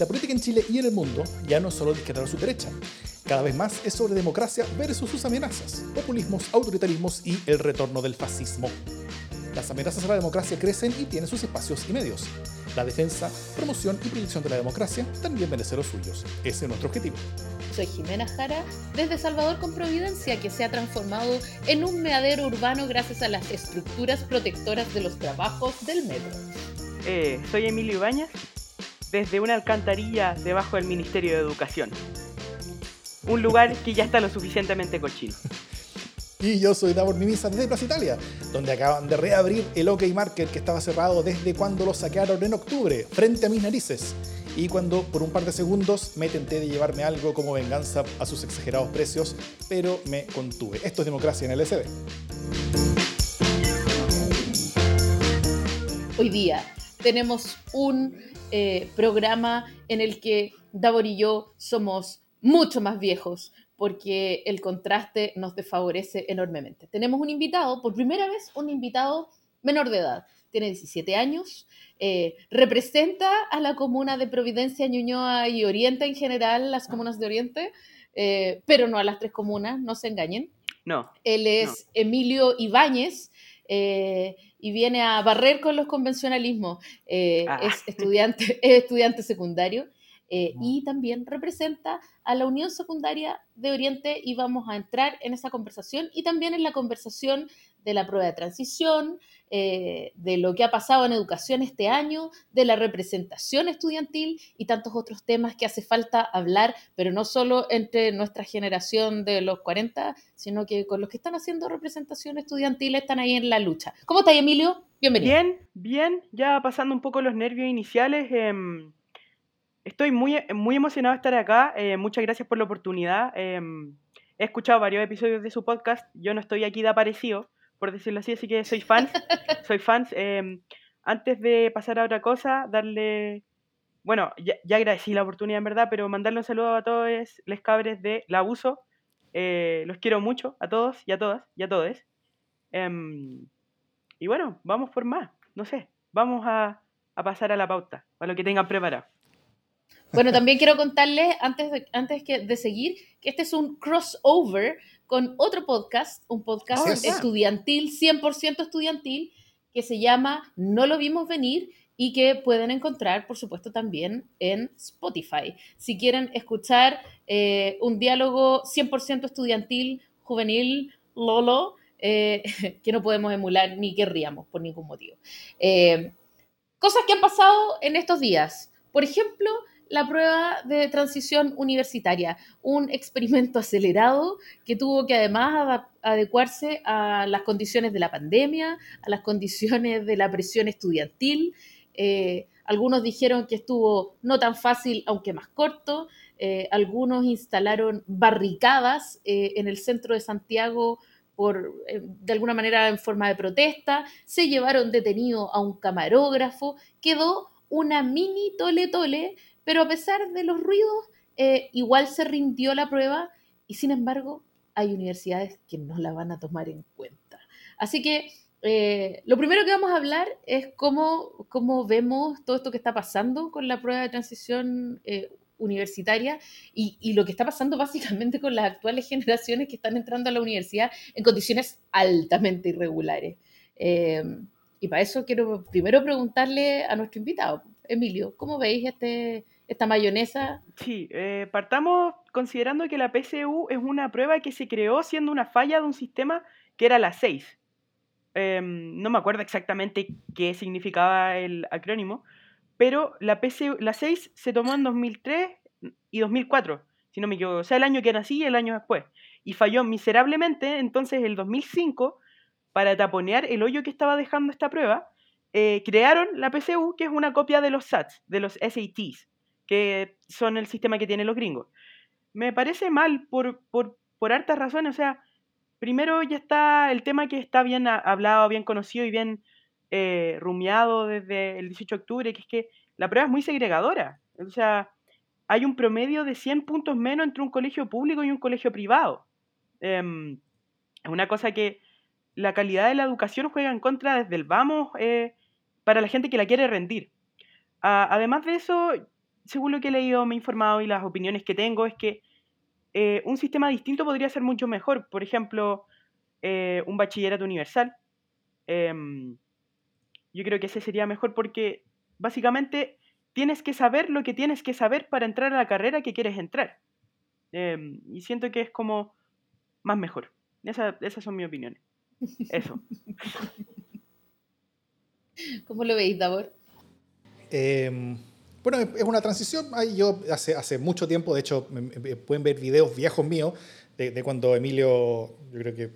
La política en Chile y en el mundo ya no es solo de izquierda su derecha. Cada vez más es sobre democracia versus sus amenazas, populismos, autoritarismos y el retorno del fascismo. Las amenazas a la democracia crecen y tienen sus espacios y medios. La defensa, promoción y proyección de la democracia también merece los suyos. Ese es nuestro objetivo. Soy Jimena Jara, desde Salvador con Providencia, que se ha transformado en un meadero urbano gracias a las estructuras protectoras de los trabajos del metro. Eh, soy Emilio Ibáñez, desde una alcantarilla debajo del Ministerio de Educación. Un lugar que ya está lo suficientemente cochino. Y yo soy Davor Mimisa desde Plaza Italia, donde acaban de reabrir el OK Market que estaba cerrado desde cuando lo saquearon en octubre, frente a mis narices. Y cuando por un par de segundos me tenté de llevarme algo como venganza a sus exagerados precios, pero me contuve. Esto es democracia en el SD. Hoy día tenemos un eh, programa en el que Davor y yo somos mucho más viejos, porque el contraste nos desfavorece enormemente. Tenemos un invitado, por primera vez, un invitado menor de edad. Tiene 17 años, eh, representa a la comuna de Providencia, Ñuñoa y Oriente en general, las comunas de Oriente, eh, pero no a las tres comunas, no se engañen. No. Él es Emilio Ibáñez eh, y viene a barrer con los convencionalismos. Ah. Es, estudiante, es estudiante secundario eh, y también representa a la Unión Secundaria de Oriente y vamos a entrar en esa conversación y también en la conversación de la prueba de transición, eh, de lo que ha pasado en educación este año, de la representación estudiantil y tantos otros temas que hace falta hablar, pero no solo entre nuestra generación de los 40, sino que con los que están haciendo representación estudiantil están ahí en la lucha. ¿Cómo estás, Emilio? Bienvenido. Bien, bien, ya pasando un poco los nervios iniciales. Eh Estoy muy, muy emocionado de estar acá. Eh, muchas gracias por la oportunidad. Em, he escuchado varios episodios de su podcast. Yo no estoy aquí de aparecido, por decirlo así, así que soy fan. soy fan. Em, antes de pasar a otra cosa, darle. Bueno, ya, agradecí la oportunidad en verdad, pero mandarle un saludo a todos los cabres de La Abuso. Eh, los quiero mucho, a todos y a todas y a todos. Em, y bueno, vamos por más. No sé, vamos a, a pasar a la pauta, para lo que tengan preparado. Bueno, también quiero contarles, antes de, antes que, de seguir, que este es un crossover con otro podcast, un podcast estudiantil, 100% estudiantil, que se llama No lo vimos venir y que pueden encontrar, por supuesto, también en Spotify. Si quieren escuchar eh, un diálogo 100% estudiantil, juvenil, lolo, eh, que no podemos emular ni querríamos por ningún motivo. Eh, cosas que han pasado en estos días. Por ejemplo, la prueba de transición universitaria, un experimento acelerado que tuvo que además adecuarse a las condiciones de la pandemia, a las condiciones de la presión estudiantil. Eh, algunos dijeron que estuvo no tan fácil, aunque más corto. Eh, algunos instalaron barricadas eh, en el centro de Santiago por, de alguna manera en forma de protesta. Se llevaron detenido a un camarógrafo. Quedó una mini tole tole pero a pesar de los ruidos, eh, igual se rindió la prueba y sin embargo hay universidades que no la van a tomar en cuenta. Así que eh, lo primero que vamos a hablar es cómo, cómo, vemos todo esto que está pasando con la prueba de transición eh, universitaria y, y, lo que está pasando básicamente con las actuales generaciones que están entrando a la universidad en condiciones altamente irregulares. y para eso quiero primero preguntarle a nuestro invitado, Emilio, ¿cómo veis este, esta mayonesa. Sí, eh, partamos considerando que la PSU es una prueba que se creó siendo una falla de un sistema que era la 6. Em, no me acuerdo exactamente qué significaba el acrónimo, pero la, PSU, la 6 se tomó en 2003 y 2004, si no me equivoco, o sea, el año que nací y el año después. Y falló miserablemente, entonces el 2005, para taponear el hoyo que estaba dejando esta prueba, eh, crearon la PSU, que es una copia de los SATs, de los SATs que son el sistema que tienen los gringos. Me parece mal por, por, por hartas razones. O sea, primero ya está el tema que está bien hablado, bien conocido y bien eh, rumiado desde el 18 de octubre, que es que la prueba es muy segregadora. O sea, hay un promedio de 100 puntos menos entre un colegio público y un colegio privado. Em, es una cosa que la calidad de la educación juega en contra desde el vamos eh, para la gente que la quiere rendir. además de eso, según lo que he leído, me he informado y las opiniones que tengo, es que eh, un sistema distinto podría ser mucho mejor. Por ejemplo, eh, un bachillerato universal. Em, yo creo que ese sería mejor porque básicamente tienes que saber lo que tienes que saber para entrar a la carrera que quieres entrar. Em, y siento que es como más mejor. Esa, esas son mis opiniones. Eso. ¿Cómo lo veis, Davor? Eh, bueno, es una transición. Yo hace, hace mucho tiempo, de hecho, pueden ver videos viejos míos de, cuando Emilio, yo creo que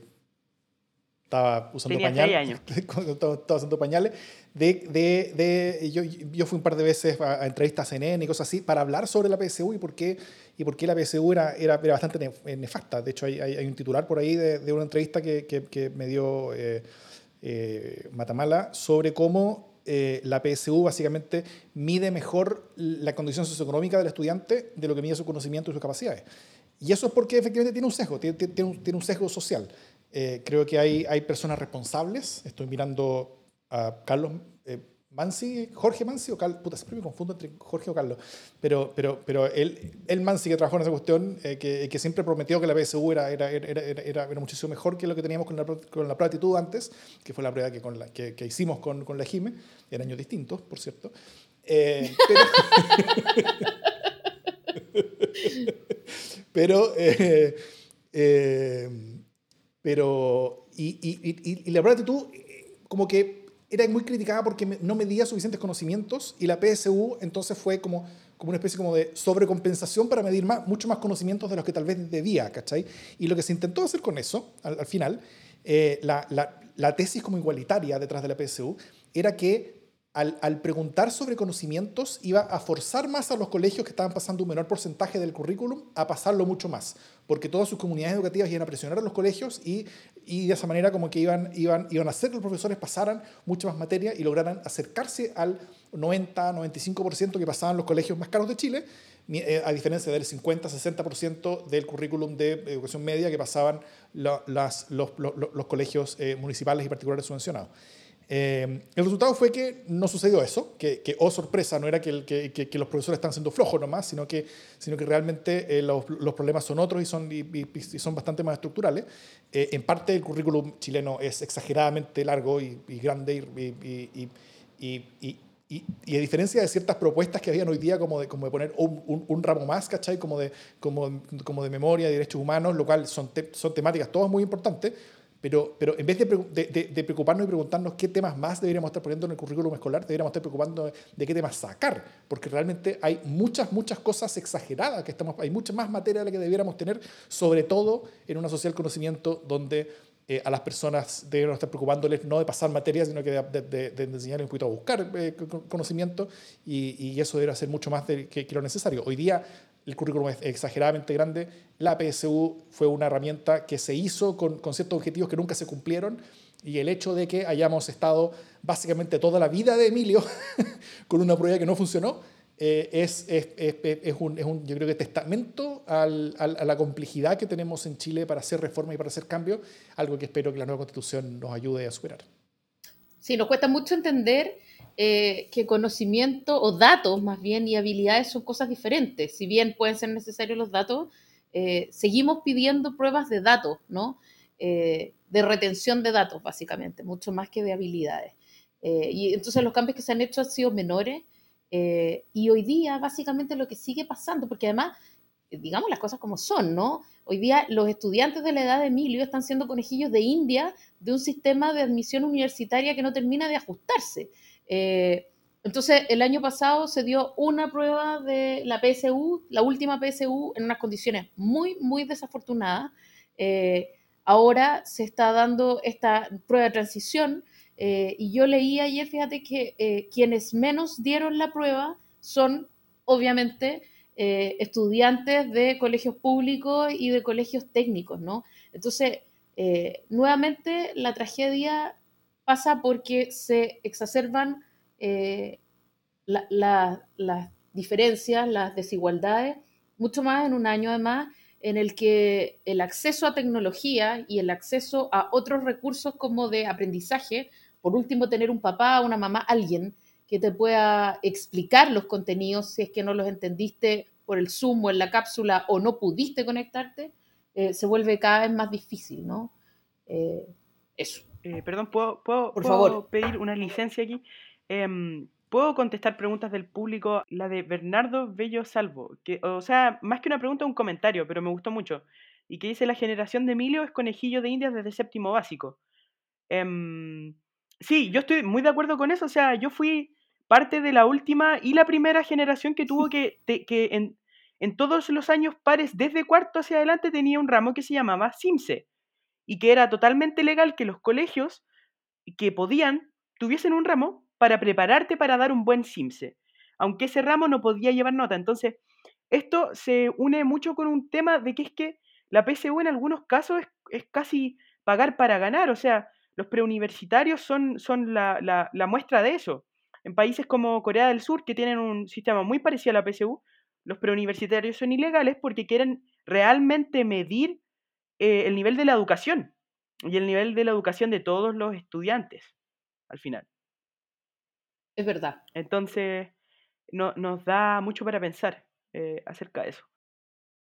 estaba usando pañales. estaba, usando pañales. De, de, yo, yo, fui un par de veces a, entrevistas en CNN y cosas así para hablar sobre la PSU y por qué, y por qué la PSU era, era, bastante nefasta. De hecho, hay, hay, un titular por ahí de, una entrevista que, que, me dio eh, eh, Matamala sobre cómo eh, la PSU básicamente mide mejor la condición socioeconómica del estudiante de lo que mide su conocimiento y sus capacidades. Y eso es porque efectivamente tiene un sesgo, tiene, un, sesgo social. Eh, creo que hay, hay personas responsables. Estoy mirando a Carlos Mansi, Jorge Mansi o Carlos, puta, siempre me confundo entre Jorge o Carlos, pero, pero, pero él, el Mansi que trabajó en esa cuestión, eh, que, que, siempre prometió que la PSU era, era, era, era, muchísimo mejor que lo que teníamos con la, con la actitud antes, que fue la prueba que, la, que, que hicimos con, con la JIME, en años distintos, por cierto. Eh, pero, pero, eh, pero y, y, y, la prueba de actitud, como que era muy criticada porque no medía suficientes conocimientos y la PSU entonces fue como, como una especie como de sobrecompensación para medir más, mucho más conocimientos de los que tal vez debía, ¿cachai? Y lo que se intentó hacer con eso, al, final, eh, la, la, la, tesis como igualitaria detrás de la PSU, era que al, preguntar sobre conocimientos iba a forzar más a los colegios que estaban pasando un menor porcentaje del currículum a pasarlo mucho más, porque todas sus comunidades educativas iban a presionar a los colegios y, y de esa manera como que iban, iban, iban a hacer que los profesores pasaran mucha más materia y lograran acercarse al 90-95% que pasaban los colegios más caros de Chile, eh, a diferencia del 50-60% del currículum de educación media que pasaban los, colegios eh, municipales y particulares subvencionados. Eh, el resultado fue que no sucedió eso, que, que oh sorpresa, no era que, que, que, los profesores están siendo flojos nomás, sino que, sino que realmente eh, los, los, problemas son otros y son, y, son bastante más estructurales. Eh, en parte el currículum chileno es exageradamente largo y, grande y, y, a diferencia de ciertas propuestas que habían hoy día, como de, como de poner un, un, ramo más, ¿cachai? Como de, como, como de memoria, de derechos humanos, lo cual son, son temáticas todas muy importantes, pero, pero en vez de, de, preocuparnos y preguntarnos qué temas más deberíamos estar poniendo en el currículum escolar, deberíamos estar preocupando de qué temas sacar, porque realmente hay muchas, muchas cosas exageradas, que estamos, hay mucha más materia de la que debiéramos tener, sobre todo en una social conocimiento donde eh, a las personas deberíamos estar preocupándoles no de pasar materias, sino que de, de, enseñarles un poquito a buscar eh, conocimiento, y, y, eso debería ser mucho más de, que, que, lo necesario. Hoy día el currículum es exageradamente grande. La PSU fue una herramienta que se hizo con, con, ciertos objetivos que nunca se cumplieron y el hecho de que hayamos estado básicamente toda la vida de Emilio con una prueba que no funcionó eh, es, es, es, es, un, es un, yo creo que testamento al, a la complejidad que tenemos en Chile para hacer reformas y para hacer cambios, algo que espero que la nueva constitución nos ayude a superar. Sí, nos cuesta mucho entender eh, que conocimiento o datos más bien y habilidades son cosas diferentes. Si bien pueden ser necesarios los datos, eh, seguimos pidiendo pruebas de datos, ¿no? Eh, de retención de datos, básicamente, mucho más que de habilidades. y entonces los cambios que se han hecho han sido menores y hoy día básicamente lo que sigue pasando, porque además digamos las cosas como son, ¿no? Hoy día los estudiantes de la edad de Emilio están siendo conejillos de India de un sistema de admisión universitaria que no termina de ajustarse. Eh, entonces, el año pasado se dio una prueba de la PSU, la última PSU, en unas condiciones muy, muy desafortunadas. Eh, ahora se está dando esta prueba de transición eh, y yo leí ayer, fíjate que quienes menos dieron la prueba son, obviamente, estudiantes de colegios públicos y de colegios técnicos, ¿no? Entonces, nuevamente, la tragedia pasa porque se exacerban eh, las diferencias, las desigualdades, mucho más en un año además en el que el acceso a tecnología y el acceso a otros recursos como de aprendizaje, por último tener un papá, una mamá, alguien que te pueda explicar los contenidos si es que no los entendiste por el Zoom o en la cápsula o no pudiste conectarte, eh, se vuelve cada vez más difícil, ¿no? Eh, eso. Eh, perdón, ¿puedo, puedo, por favor. pedir una licencia aquí? Em, ¿Puedo contestar preguntas del público? La de Bernardo Bello Salvo, que, o sea, más que una pregunta, un comentario, pero me gustó mucho. Y que dice, la generación de Emilio es conejillo de indias desde séptimo básico. Em, sí, yo estoy muy de acuerdo con eso. O sea, yo fui parte de la última y la primera generación que tuvo que, que en, en todos los años pares, desde cuarto hacia adelante, tenía un ramo que se llamaba SIMSE y que era totalmente legal que los colegios que podían tuviesen un ramo para prepararte para dar un buen SIMSE, aunque ese ramo no podía llevar nota. Entonces, esto se une mucho con un tema de que es que la PSU en algunos casos es, casi pagar para ganar, o sea, los preuniversitarios son, son la, la, muestra de eso. En países como Corea del Sur, que tienen un sistema muy parecido a la PSU, los preuniversitarios son ilegales porque quieren realmente medir eh, el nivel de la educación y el nivel de la educación de todos los estudiantes, al final. Es verdad. Entonces, no, nos da mucho para pensar eh, acerca de eso.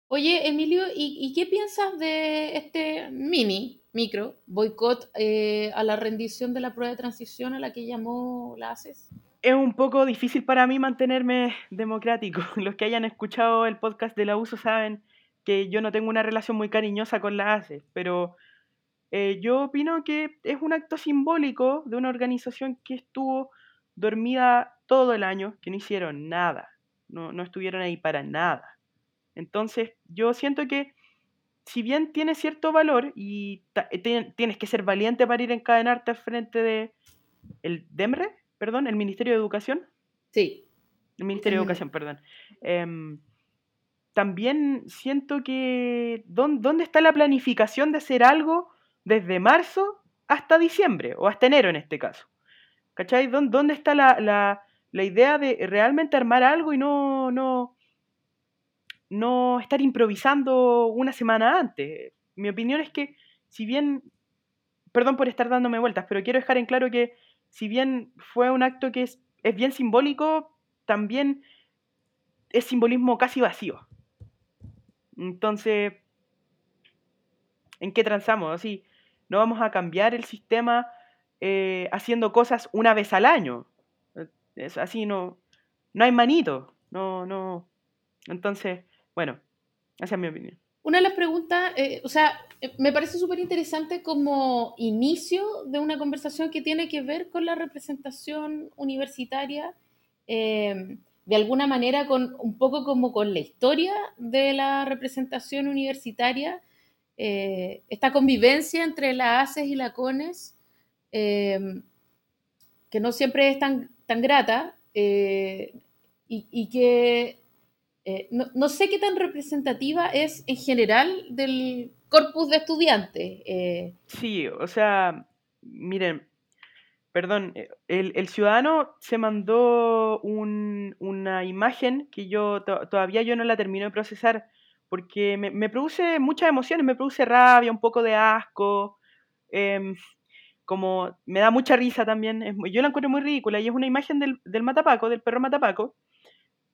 Oye, Emilio, ¿y, qué piensas de este mini, micro, boicot eh, a la rendición de la prueba de transición a la que llamó la ACES? Es un poco difícil para mí mantenerme democrático. Los que hayan escuchado el podcast de la USO saben que yo no tengo una relación muy cariñosa con la ACE, pero eh, yo opino que es un acto simbólico de una organización que estuvo dormida todo el año, que no hicieron nada, no, no estuvieron ahí para nada. Entonces, yo siento que si bien tiene cierto valor y eh, tienes que ser valiente para ir a encadenarte al frente de el DEMRE, perdón, el Ministerio de Educación. Sí. El Ministerio de Educación, perdón. Em, también siento que ¿dónde está la planificación de hacer algo desde marzo hasta diciembre o hasta enero en este caso? ¿Cachai? ¿Dónde está la, la, la idea de realmente armar algo y no, no, no estar improvisando una semana antes? Mi opinión es que si bien, perdón por estar dándome vueltas, pero quiero dejar en claro que si bien fue un acto que es, es bien simbólico, también es simbolismo casi vacío. Entonces, ¿en qué transamos? Así, no vamos a cambiar el sistema eh, haciendo cosas una vez al año. Así, no, no hay manito. No, no. Entonces, bueno, esa es mi opinión. Una de las preguntas, eh, o sea, eh, me parece súper interesante como inicio de una conversación que tiene que ver con la representación universitaria de alguna manera con un poco como con la historia de la representación universitaria, eh, esta convivencia entre la ACES y la CONES, em, que no siempre es tan, tan grata eh, y, que eh, no, no, sé qué tan representativa es en general del corpus de estudiantes. Sí, o sea, miren, Perdón, eh, el, ciudadano se mandó una imagen que yo todavía yo no la termino de procesar porque me, produce muchas emociones, me produce rabia, un poco de asco, em, como me da mucha risa también. yo la encuentro muy ridícula y es una imagen del, matapaco, del perro matapaco,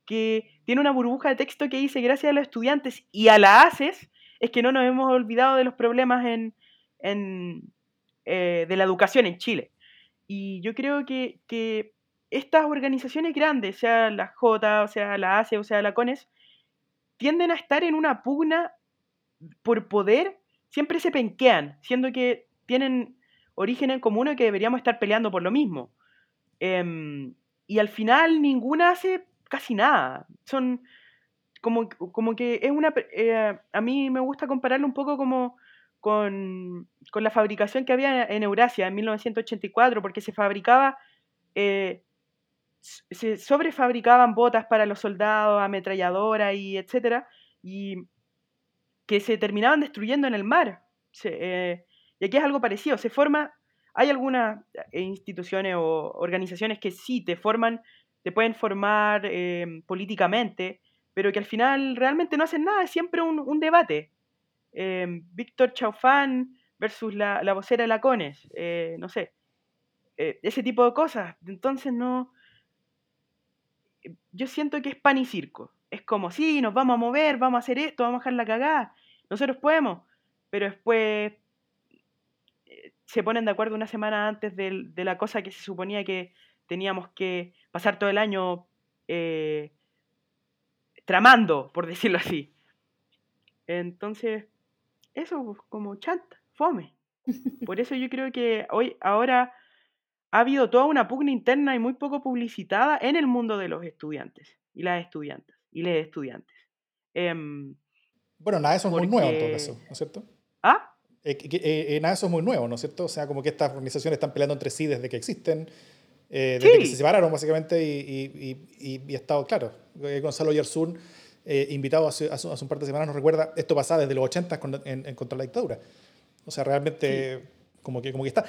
que tiene una burbuja de texto que dice gracias a los estudiantes y a la ACES es que no nos hemos olvidado de los problemas en, eh, de la educación en Chile. Y yo creo que, estas organizaciones grandes, sea la J, o sea la ACE, o sea la CONES, tienden a estar en una pugna por poder, siempre se penquean, siendo que tienen origen en común y que deberíamos estar peleando por lo mismo. Em, y al final ninguna hace casi nada. Son como, como que es una... Eh, a mí me gusta compararlo un poco como con, la fabricación que había en Eurasia en 1984, porque se fabricaba, eh, se sobrefabricaban botas para los soldados, ametralladoras y etcétera, y que se terminaban destruyendo en el mar. Eh, y aquí es algo parecido, se forma, hay algunas eh, instituciones o organizaciones que sí te forman, te pueden formar políticamente, pero que al final realmente no hacen nada, es siempre un debate. Em, Víctor Chaufán versus la, vocera de Lacones, eh, no sé, eh, ese tipo de cosas. Entonces no, yo siento que es pan y circo. Es como, sí, nos vamos a mover, vamos a hacer esto, vamos a dejar la cagada, nosotros podemos, pero después eh, se ponen de acuerdo una semana antes de, de la cosa que se suponía que teníamos que pasar todo el año eh, tramando, por decirlo así. Entonces, eso como chanta, fome. Por eso yo creo que hoy, ahora ha habido toda una pugna interna y muy poco publicitada en el mundo de los estudiantes y las estudiantes y les estudiantes. Em, bueno, nada de eso es muy nuevo en todo caso, ¿no es cierto? ¿Ah? Eh, eh, nada de eso es muy nuevo, ¿no es cierto? O sea, como que estas organizaciones están peleando entre sí desde que existen, eh, desde que se separaron básicamente y, y, y, ha estado claro. Gonzalo Yersun, invitado hace, hace, un par de semanas, nos recuerda, esto pasaba desde los 80 en, en, contra la dictadura. O sea, realmente como que, como que está.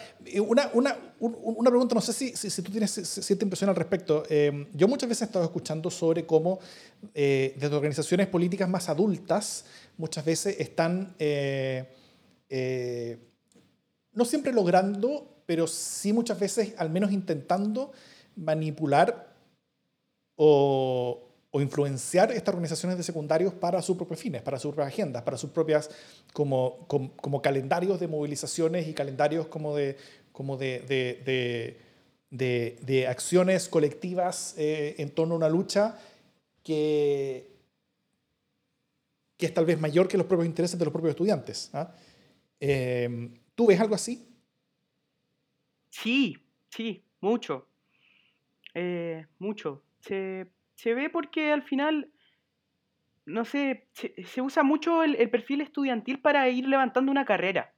Una, una, una pregunta, no sé si, si, tú tienes cierta impresión al respecto. Eh, yo muchas veces he estado escuchando sobre cómo eh, desde organizaciones políticas más adultas muchas veces están, eh, no siempre logrando, pero sí muchas veces al menos intentando manipular o, o influenciar estas organizaciones de secundarios para sus propios fines, para sus propias agendas, para sus propias como, como, calendarios de movilizaciones y calendarios como de, como de, de, de, acciones colectivas eh, en torno a una lucha que, que es tal vez mayor que los propios intereses de los propios estudiantes. ¿ah? Em, ¿Tú ves algo así? Sí, sí, mucho. Eh, mucho. Se se ve porque al final, no sé, se, usa mucho el, perfil estudiantil para ir levantando una carrera.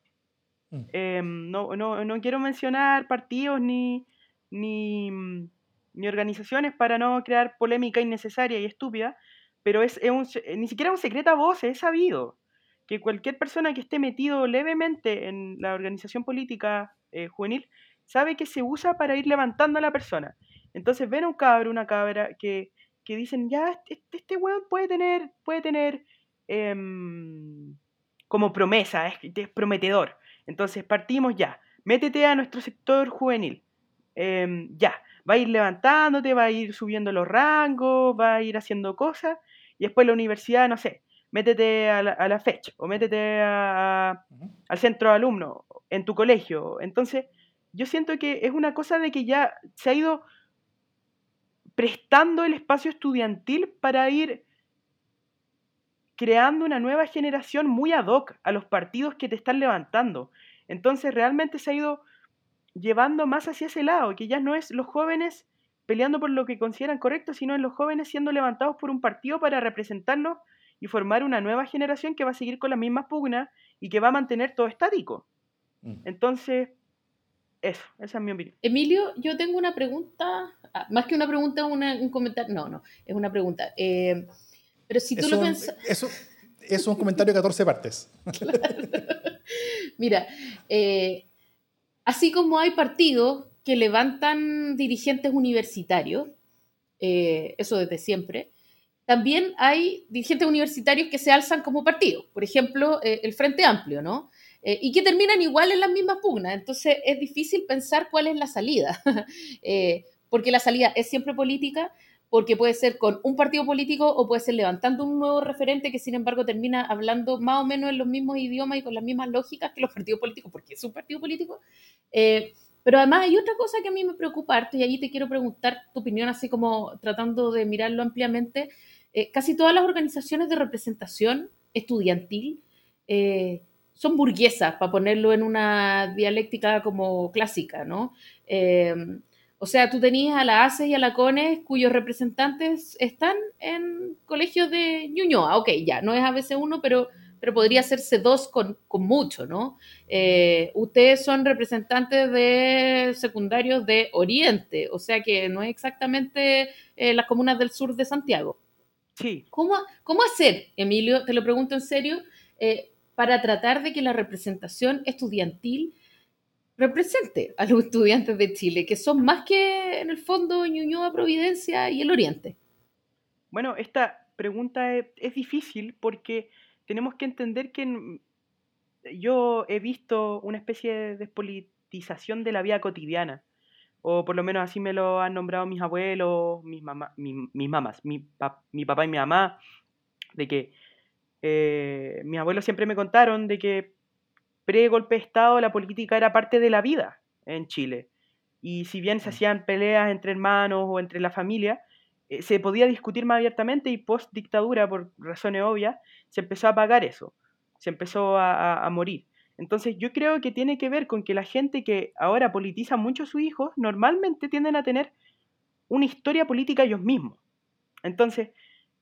Mm. Em, no, no, no, quiero mencionar partidos ni, ni, mm, ni, organizaciones para no crear polémica innecesaria y estúpida, pero es, es un, ni siquiera un secreto a voces, es sabido que cualquier persona que esté metido levemente en la organización política eh, juvenil sabe que se usa para ir levantando a la persona. Entonces ven a un cabro, una cabra que que dicen, ya, este, este weón puede tener, puede tener em, como promesa, es, prometedor. Entonces partimos ya, métete a nuestro sector juvenil. Em, ya, va a ir levantándote, va a ir subiendo los rangos, va a ir haciendo cosas, y después la universidad, no sé, métete a la, a fecha o métete al centro de alumnos en tu colegio. Entonces, yo siento que es una cosa de que ya se ha ido prestando el espacio estudiantil para ir creando una nueva generación muy ad hoc a los partidos que te están levantando. Entonces realmente se ha ido llevando más hacia ese lado, que ya no es los jóvenes peleando por lo que consideran correcto, sino en los jóvenes siendo levantados por un partido para representarnos y formar una nueva generación que va a seguir con las mismas pugnas y que va a mantener todo estático. Mm. Entonces, eso, esa es mi opinión. Emilio, yo tengo una pregunta, ah, más que una pregunta, un comentario, no, no, es una pregunta. Eh, pero si tú lo piensas... Eso es un comentario de 14 partes. Mira, eh, así como hay partidos que levantan dirigentes universitarios, eh, eso desde siempre, también hay dirigentes universitarios que se alzan como partido. Por ejemplo, el Frente Amplio, ¿no? Eh, y que terminan igual en las mismas pugnas. Entonces es difícil pensar cuál es la salida, eh, porque la salida es siempre política, porque puede ser con un partido político o puede ser levantando un nuevo referente que sin embargo termina hablando más o menos en los mismos idiomas y con las mismas lógicas que los partidos políticos, porque es un partido político. Eh, pero además hay otra cosa que a mí me preocupa y ahí te quiero preguntar tu opinión, así como tratando de mirarlo ampliamente. casi todas las organizaciones de representación estudiantil eh, son burguesas, para ponerlo en una dialéctica como clásica, ¿no? Eh, o sea, tú tenías a la ACE y a la CONES cuyos representantes están en colegios de Ñuñoa. Ok, ya, no es ABC1, pero, pero podría ser C2 con, con mucho, ¿no? Eh, ustedes son representantes de secundarios de Oriente, o sea que no es exactamente eh, las comunas del sur de Santiago. Sí. ¿Cómo, cómo hacer, Emilio, te lo pregunto en serio, para tratar de que la representación estudiantil represente a los estudiantes de Chile, que son más que en el fondo Ñuñoa, Providencia y el Oriente? Bueno, esta pregunta es, difícil porque tenemos que entender que yo he visto una especie de despolitización de la vida cotidiana. o por lo menos así me lo han nombrado mis abuelos, mis, mamá, mis mamás, mi, mi, papá y mi mamá, de que eh, mis abuelos siempre me contaron de que pre-golpe de Estado la política era parte de la vida en Chile. Y si bien se mm. hacían peleas entre hermanos o entre la familia, eh, se podía discutir más abiertamente y post dictadura, por razones obvias, se empezó a apagar eso, se empezó a, a morir. Entonces yo creo que tiene que ver con que la gente que ahora politiza mucho a sus hijos normalmente tienden a tener una historia política ellos mismos. Entonces,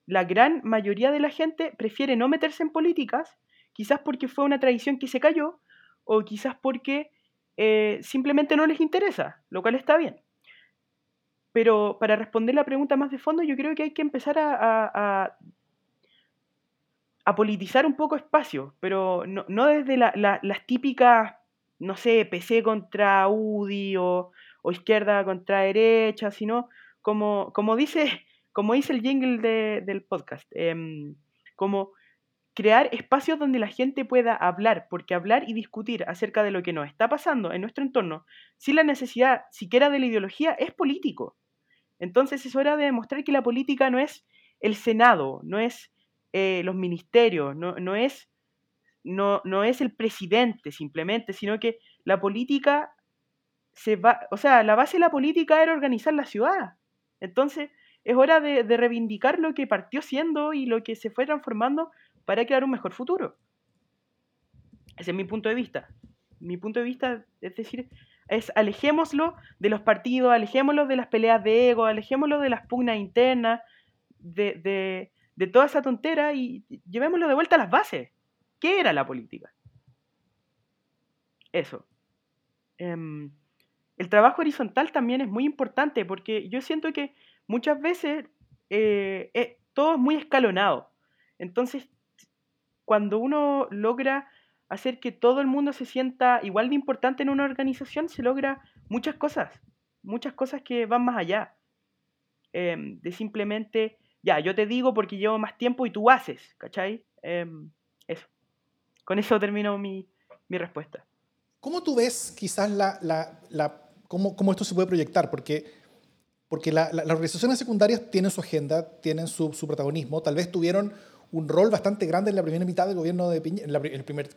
la gran mayoría de la gente prefiere no meterse en políticas, quizás porque fue una tradición que se cayó o quizás porque eh, simplemente no les interesa, lo cual está bien. Pero para responder la pregunta más de fondo, yo creo que hay que empezar a, politizar un poco espacio, pero no, desde las típicas, no sé, PC contra UDI o, izquierda contra derecha, sino como, como, dice, como dice el jingle del podcast, em, como crear espacios donde la gente pueda hablar, porque hablar y discutir acerca de lo que nos está pasando en nuestro entorno, sin la necesidad siquiera de la ideología, es político. Entonces es hora de demostrar que la política no es el Senado, no es eh, los ministerios, no, no, es, no, no es el presidente simplemente, sino que la política se va, o sea, la base de la política era organizar la ciudad. Entonces, es hora de, de, reivindicar lo que partió siendo y lo que se fue transformando para crear un mejor futuro. Ese es mi punto de vista. Mi punto de vista, es decir, es alejémoslo de los partidos, alejémoslo de las peleas de ego, alejémoslo de las pugnas internas, de, toda esa tontera y llevémoslo de vuelta a las bases. ¿Qué era la política? Eso. Em, el trabajo horizontal también es muy importante porque yo siento que muchas veces eh, eh, todo es muy escalonado. Entonces cuando uno logra hacer que todo el mundo se sienta igual de importante en una organización, se logra muchas cosas, muchas cosas que van más allá em, de simplemente, ya, yo te digo porque llevo más tiempo y tú haces, ¿cachai? Em, eso. Con eso termino mi, respuesta. ¿Cómo tú ves quizás la, la, cómo, cómo, esto se puede proyectar? Porque, porque las organizaciones secundarias tienen su agenda, tienen su, su protagonismo, tal vez tuvieron un rol bastante grande en la primera mitad del gobierno de Piñera, en, el primer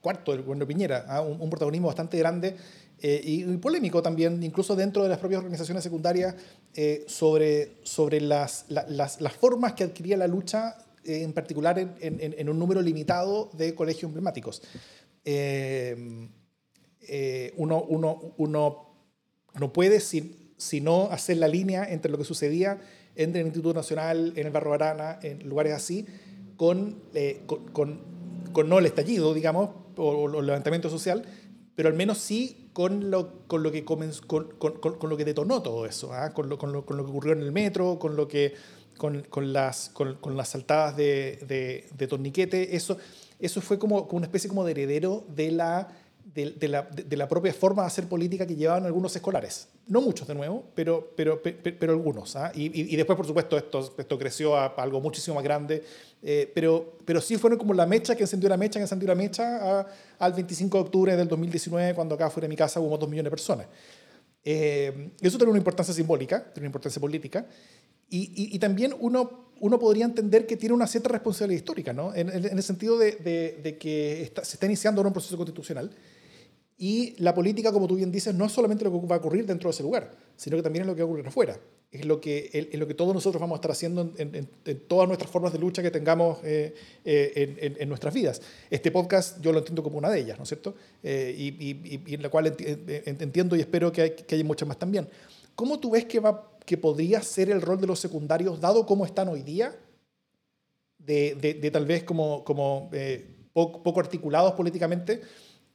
cuarto del gobierno de Piñera, ¿ah? un, protagonismo bastante grande eh, y, polémico también, incluso dentro de las propias organizaciones secundarias, eh, sobre, sobre las, las, formas que adquiría la lucha, eh, en particular en, un número limitado de colegios emblemáticos. uno, uno, uno no puede, si, sino hacer la línea entre lo que sucedía entre el Instituto Nacional, en el Barro Arana, en lugares así, eh, con, con, con, no el estallido, digamos, o, el levantamiento social, pero al menos sí con lo, con lo, que, comenzó, con, con, lo que detonó todo eso, ¿ah? con, lo, con, lo, que ocurrió en el metro, con, lo que, con, las, con, las saltadas de, de, de torniquete, eso, eso fue como, como una especie como de heredero de la de, la, de, la, propia forma de hacer política que llevaban algunos escolares. No muchos, de nuevo, pero, pero, pero, algunos. ¿ah? Y, y, después, por supuesto, esto, esto creció a, algo muchísimo más grande. Eh, pero, pero sí fueron como la mecha que encendió la mecha, que encendió la mecha al 25 de octubre del 2019, cuando acá fuera de mi casa hubo dos millones de personas. Eh, eso tiene una importancia simbólica, tiene una importancia política. Y, también uno, uno podría entender que tiene una cierta responsabilidad histórica, ¿no? en, el sentido de, de, que se está iniciando ahora un proceso constitucional y la política, como tú bien dices, no es solamente lo que va a ocurrir dentro de ese lugar, sino que también es lo que va a ocurrir afuera. Es lo que, es lo que todos nosotros vamos a estar haciendo en, todas nuestras formas de lucha que tengamos eh, eh, en, nuestras vidas. Este podcast yo lo entiendo como una de ellas, ¿no es cierto? Eh, y, en la cual entiendo y espero que, que haya muchas más también. ¿Cómo tú ves que, va, que podría ser el rol de los secundarios, dado cómo están hoy día, de, de, tal vez como, como poco, poco articulados políticamente?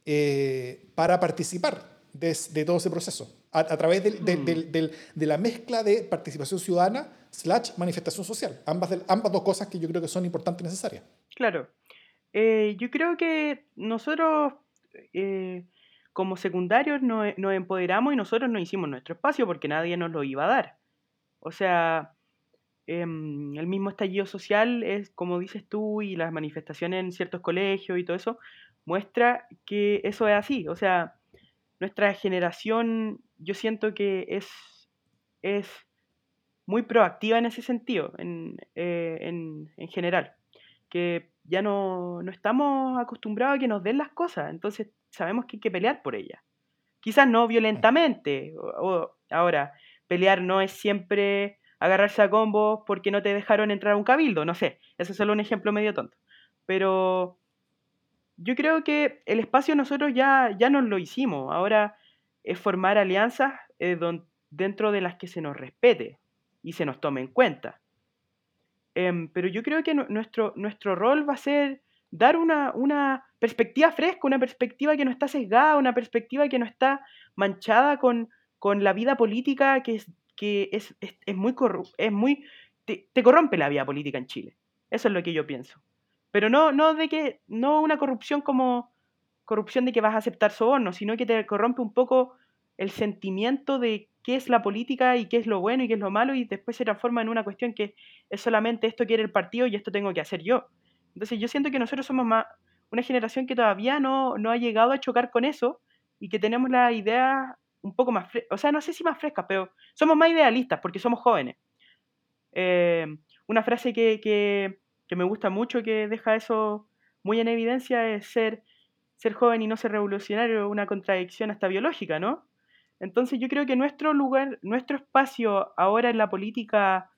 Eh, para participar de, todo ese proceso, a, través mm. de la mezcla de participación ciudadana slash manifestación social. Ambas, ambas dos cosas que yo creo que son importantes y necesarias. Claro. Eh, yo creo que nosotros eh, como secundarios nos, empoderamos y nosotros no hicimos nuestro espacio porque nadie nos lo iba a dar. O sea, em, el mismo estallido social es, como dices tú, y las manifestaciones en ciertos colegios y todo eso, muestra que eso es así. O sea, nuestra generación, yo siento que es, es muy proactiva en ese sentido, en, eh, en, en general, que ya no, no, estamos acostumbrados a que nos den las cosas, entonces sabemos que hay que pelear por ellas. Quizás no violentamente, o, ahora, pelear no es siempre agarrarse a combos porque no te dejaron entrar a un cabildo, no sé, ese es solo un ejemplo medio tonto. Pero yo creo que el espacio nosotros ya, ya nos lo hicimos, ahora es formar alianzas eh, dentro de las que se nos respete y se nos tome en cuenta. Em, pero yo creo que nuestro, nuestro rol va a ser dar una, una, perspectiva fresca, una perspectiva que no está sesgada, una perspectiva que no está manchada con, con la vida política que es, que es, es, muy, es muy te, te, corrompe la vida política en Chile. Eso es lo que yo pienso. Pero no, no de que, no una corrupción como corrupción de que vas a aceptar sobornos, sino que te corrompe un poco el sentimiento de qué es la política y qué es lo bueno y qué es lo malo y después se transforma en una cuestión que es solamente esto quiere el partido y esto tengo que hacer yo. Entonces yo siento que nosotros somos más una generación que todavía no, no ha llegado a chocar con eso y que tenemos la idea un poco más fresca, o sea, no sé si más frescas, pero somos más idealistas porque somos jóvenes. Eh, una frase que, que, que, me gusta mucho, que deja eso muy en evidencia, es ser, ser joven y no ser revolucionario, una contradicción hasta biológica, ¿no? Entonces yo creo que nuestro lugar, nuestro espacio ahora en la política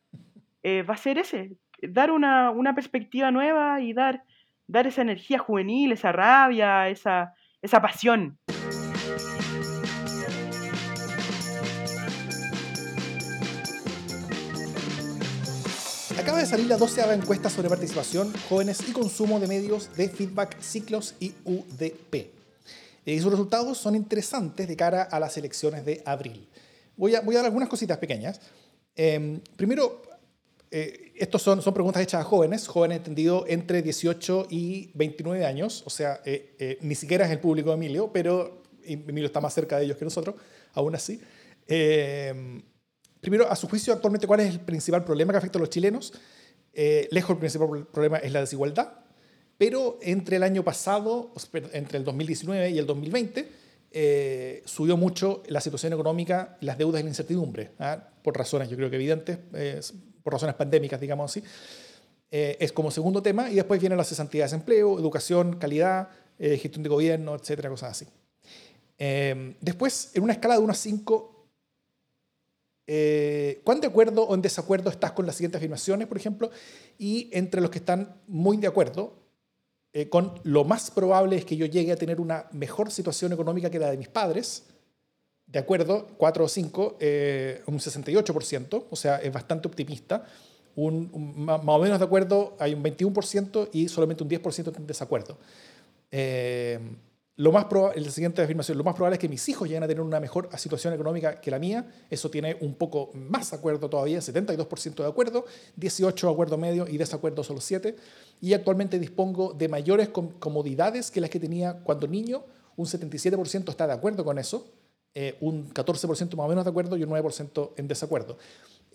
eh, va a ser ese, dar una, una, perspectiva nueva y dar, dar esa energía juvenil, esa rabia, esa, esa pasión. Acaba de salir la doceava encuesta sobre participación, jóvenes y consumo de medios de feedback, ciclos y UDP. Y eh, sus resultados son interesantes de cara a las elecciones de abril. Voy a, voy dar algunas cositas pequeñas. Em, primero, eh, estos son, son preguntas hechas a jóvenes, jóvenes entendido entre 18 y 29 años, o sea, eh, ni siquiera es el público de Emilio, pero Emilio está más cerca de ellos que nosotros, aún así. Em, primero, a su juicio, actualmente, ¿cuál es el principal problema que afecta a los chilenos? lejos el principal problema es la desigualdad pero entre el año pasado, entre el 2019 y el 2020, eh, subió mucho la situación económica, las deudas y la incertidumbre, ¿ah? por razones yo creo que evidentes, eh, por razones pandémicas, digamos así. Eh, es como segundo tema, y después vienen las cesantías de empleo, educación, calidad, gestión de gobierno, etcétera, cosas así. después, en una escala de 1 a 5, ¿cuán de acuerdo o en desacuerdo estás con las siguientes afirmaciones, por ejemplo? Y entre los que están muy de acuerdo, eh, con lo más probable es que yo llegue a tener una mejor situación económica que la de mis padres, de acuerdo, 4 o 5, eh, un 68%, o sea, es bastante optimista. Un, más o menos de acuerdo hay un 21% y solamente un 10% en desacuerdo. Eh, lo más la siguiente afirmación, lo más probable es que mis hijos lleguen a tener una mejor situación económica que la mía. Eso tiene un poco más acuerdo todavía, 72% de acuerdo, 18 de acuerdo medio y desacuerdo solo 7. Y actualmente dispongo de mayores comodidades que las que tenía cuando niño. Un 77% está de acuerdo con eso, eh, un 14% más o menos de acuerdo y un 9% en desacuerdo.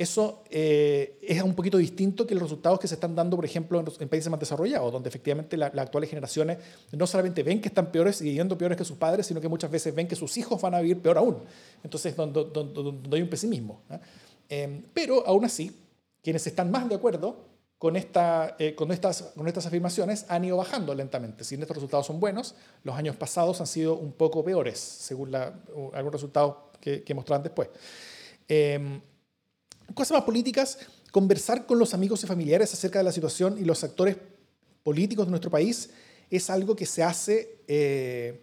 Eso eh, es un poquito distinto que los resultados que se están dando, por ejemplo, en, países más desarrollados, donde efectivamente las actuales generaciones no solamente ven que están peores y viviendo peores que sus padres, sino que muchas veces ven que sus hijos van a vivir peor aún. Entonces, donde, donde, hay un pesimismo. Eh, pero aún así, quienes están más de acuerdo con, eh, estas, afirmaciones han ido bajando lentamente. Si estos resultados son buenos, los años pasados han sido un poco peores, según la, algunos resultados que, que mostraban después. Cosas más políticas, conversar con los amigos y familiares acerca de la situación y los actores políticos de nuestro país es algo que se hace eh,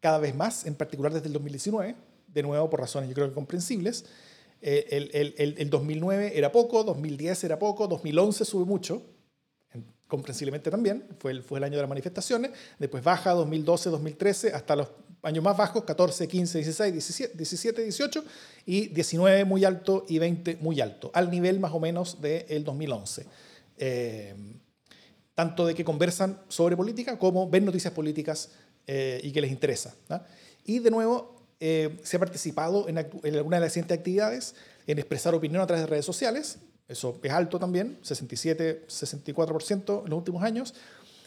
cada vez más, en particular desde el 2019, de nuevo por razones yo creo que comprensibles. Eh, el, el, el, 2009 era poco, 2010 era poco, 2011 sube mucho, comprensiblemente también, fue el, fue el año de las manifestaciones, después baja 2012, 2013, hasta los años más bajos, 14, 15, 16, 17, 17, 18, y 19 muy alto y 20 muy alto, al nivel más o menos del 2011. Eh, tanto de que conversan sobre política como ven noticias políticas eh, y que les interesa. Y de nuevo, eh, se ha participado en, en alguna de las siguientes actividades, en expresar opinión a través de redes sociales, eso es alto también, 67, 64% en los últimos años,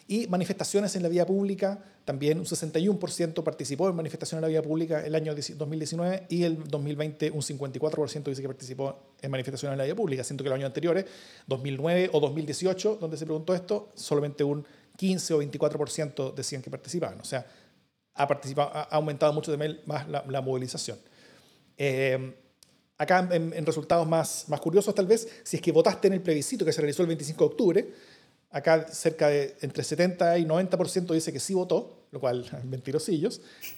Y manifestaciones en la vía pública, también un 61% participó en manifestaciones en la vía pública el año 2019 y el 2020 un 54% dice que participó en manifestaciones en la vía pública, siento que los años anteriores, 2009 o 2018, donde se preguntó esto, solamente un 15 o 24% decían que participaban. O sea, ha, participado, ha aumentado mucho más la, movilización. Eh, acá en, resultados más, más curiosos tal vez, si es que votaste en el plebiscito que se realizó el 25 de octubre, acá cerca de entre 70 y 90% dice que sí votó, lo cual mentirosillos.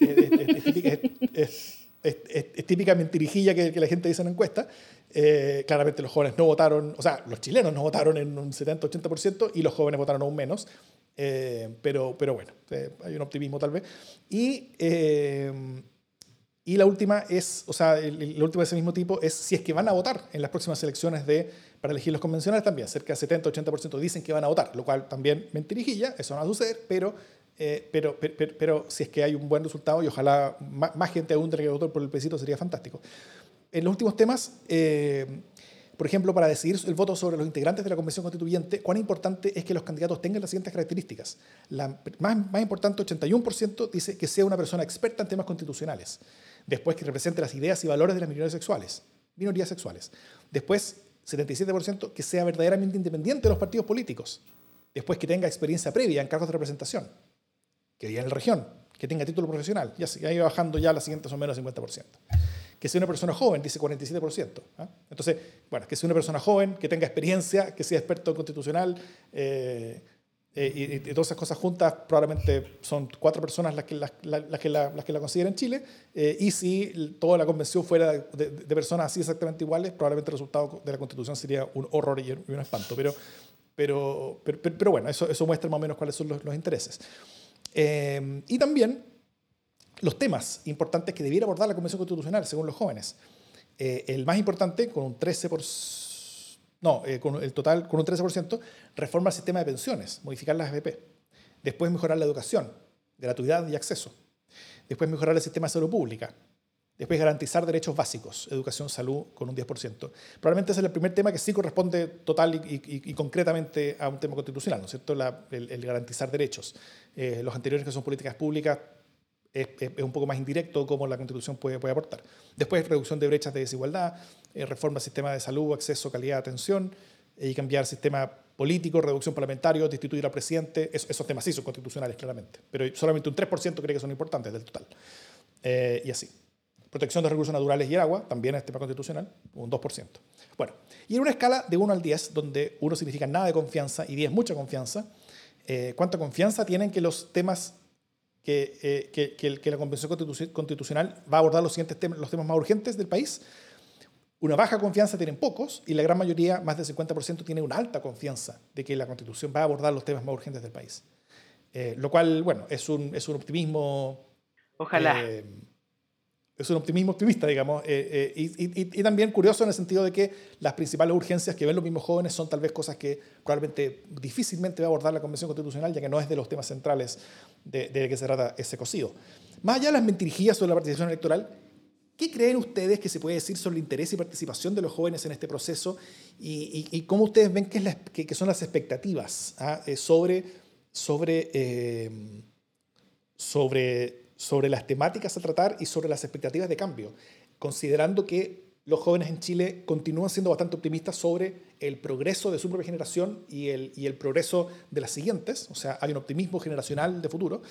es, es, típica mentirijilla que, la gente dice en encuesta. Eh, claramente los jóvenes no votaron, o sea, los chilenos no votaron en un 70-80% y los jóvenes votaron aún menos. Eh, pero, pero bueno, eh, hay un optimismo tal vez. Y, y la última es, o sea, la última de ese mismo tipo es si es que van a votar en las próximas elecciones de, para elegir los convencionales también. Cerca del 70-80% dicen que van a votar, lo cual también mentirijilla, eso no va a suceder, pero eh, pero, pero, si es que hay un buen resultado y ojalá más, gente aún de que votó por el plebiscito sería fantástico. En los últimos temas, eh, por ejemplo, para decidir el voto sobre los integrantes de la Convención Constituyente, cuán importante es que los candidatos tengan las siguientes características. La más, más importante, 81%, dice que sea una persona experta en temas constitucionales. Después, que represente las ideas y valores de las minorías sexuales. Minorías sexuales. Después, 77%, que sea verdaderamente independiente de los partidos políticos. Después, que tenga experiencia previa en cargos de representación que viva en la región, que tenga título profesional, ya se ido bajando ya las siguientes son menos 50%. Que sea una persona joven, dice 47%. ¿ah? Entonces, bueno, que sea una persona joven, que tenga experiencia, que sea experto constitucional, eh, eh, y, todas esas cosas juntas probablemente son cuatro personas las que, las, que, la, las que la consideran en Chile, eh, y si toda la convención fuera de, personas así exactamente iguales, probablemente el resultado de la constitución sería un horror y un espanto. Pero, pero, pero, pero, bueno, eso, eso muestra más o menos cuáles son los, los intereses. Em, y también los temas importantes que debiera abordar la Convención Constitucional, según los jóvenes. Eh, el más importante, con un 13%, no, eh, con el total, con un 13%, reforma el sistema de pensiones, modificar las AFP. Después mejorar la educación, gratuidad y acceso. Después mejorar el sistema de salud pública, Después, garantizar derechos básicos, educación, salud, con un 10%. Probablemente ese es el primer tema que sí corresponde total y, concretamente a un tema constitucional, ¿no es cierto? el, garantizar derechos. Eh, los anteriores, que son políticas públicas, es, un poco más indirecto cómo la Constitución puede, puede aportar. Después, reducción de brechas de desigualdad, eh, reforma del sistema de salud, acceso, calidad, atención, eh, y cambiar el sistema político, reducción parlamentaria, destituir al presidente. esos temas sí son constitucionales, claramente. Pero solamente un 3% cree que son importantes del total. y así. Protección de recursos naturales y agua, también es tema constitucional, un 2%. Bueno, y en una escala de 1 al 10, donde 1 significa nada de confianza y 10 mucha confianza, eh, ¿cuánta confianza tienen que los temas que, eh, que, que, la Convención Constitucional va a abordar los siguientes temas, los temas más urgentes del país? Una baja confianza tienen pocos y la gran mayoría, más del 50%, tiene una alta confianza de que la Constitución va a abordar los temas más urgentes del país. Eh, lo cual, bueno, es un, es un optimismo. Ojalá es un optimismo optimista, digamos, eh, eh, y, también curioso en el sentido de que las principales urgencias que ven los mismos jóvenes son tal vez cosas que probablemente difícilmente va a abordar la Convención Constitucional, ya que no es de los temas centrales de, de que se trata ese cocido. Más allá de las mentirijillas sobre la participación electoral, ¿qué creen ustedes que se puede decir sobre el interés y participación de los jóvenes en este proceso y, cómo ustedes ven que, que, son las expectativas ah, eh, sobre, sobre, sobre sobre las temáticas a tratar y sobre las expectativas de cambio, considerando que los jóvenes en Chile continúan siendo bastante optimistas sobre el progreso de su propia generación y el, y el progreso de las siguientes, o sea, hay un optimismo generacional de futuro,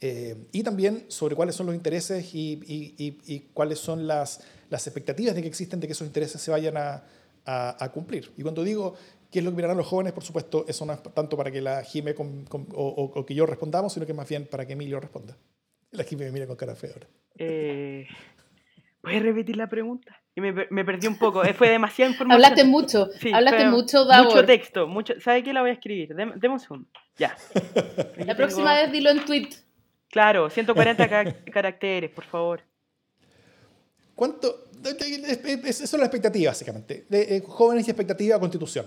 eh, y también sobre cuáles son los intereses y, y, cuáles son las, las, expectativas de que existen de que esos intereses se vayan a, a, cumplir. Y cuando digo qué es lo que mirarán los jóvenes, por supuesto, eso no es tanto para que la Jime o, o que yo respondamos, sino que más bien para que Emilio responda. La que me mira con cara fea ahora. Eh, ¿Puedes repetir la pregunta? me, me, perdí un poco, eh, fue demasiada información. Hablaste mucho, hablaste mucho, Davor. Mucho texto, mucho, ¿sabe qué la voy a escribir? Deme, un ya. la próxima vez dilo en tweet. Claro, 140 caracteres, por favor. ¿Cuánto? Eso es la expectativa, básicamente. De, eh, jóvenes y expectativa, constitución.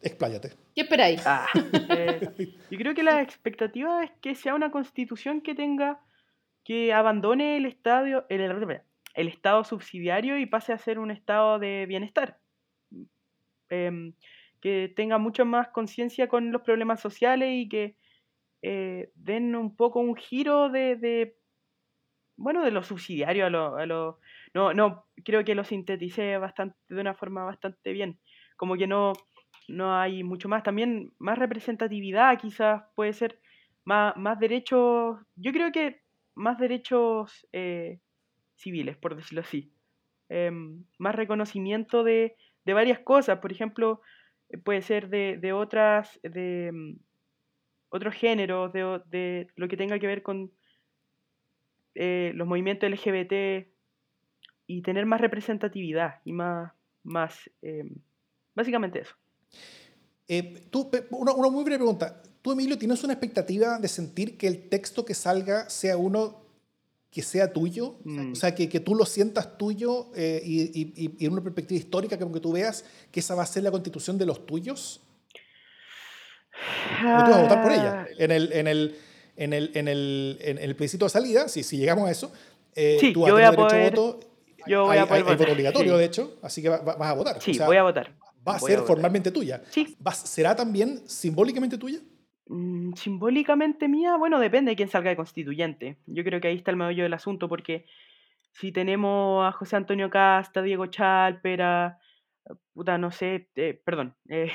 Expláyate. ¿Qué esperáis? Ah, eh, yo creo que la expectativa es que sea una constitución que tenga que abandone el, estadio, el, el estado subsidiario y pase a ser un estado de bienestar. Em, que tenga mucho más conciencia con los problemas sociales y que, eh, den un poco un giro de, bueno, de lo subsidiario a lo, a lo, no, no, creo que lo sinteticé bastante, de una forma bastante bien, como que no, no hay mucho más, también más representatividad quizás puede ser, más, más derechos, yo creo que más derechos eh, civiles, por decirlo así, em, más reconocimiento de, de varias cosas, por ejemplo, eh, puede ser de, de otras, de mm, otros géneros, de, de, lo que tenga que ver con eh, los movimientos LGBT y tener más representatividad y más, más em, básicamente eso. Eh, tú, una, una, muy breve pregunta. ¿Tú, Emilio, tienes una expectativa de sentir que el texto que salga sea uno que sea tuyo? Mm. O sea, que, que, tú lo sientas tuyo eh, y, y, y, en una perspectiva histórica, como que tú veas que esa va a ser la constitución de los tuyos. Ah. tú vas a votar por ella. En el, en el, en el, en el, en el plebiscito de salida, si, si llegamos a eso, eh, sí, tú vas yo a tener derecho a voto. Yo voy hay, a poder hay, hay voto obligatorio, sí. de hecho, así que vas a votar. Sí, o sea, voy a votar. ¿Va a ser a formalmente tuya? Sí. ¿Va, ¿Será también simbólicamente tuya? Mm, simbólicamente mía, bueno, depende de quién salga de constituyente. Yo creo que ahí está el meollo del asunto, porque si tenemos a José Antonio Casta, Diego Chalpera, puta, no sé, eh, perdón, eh,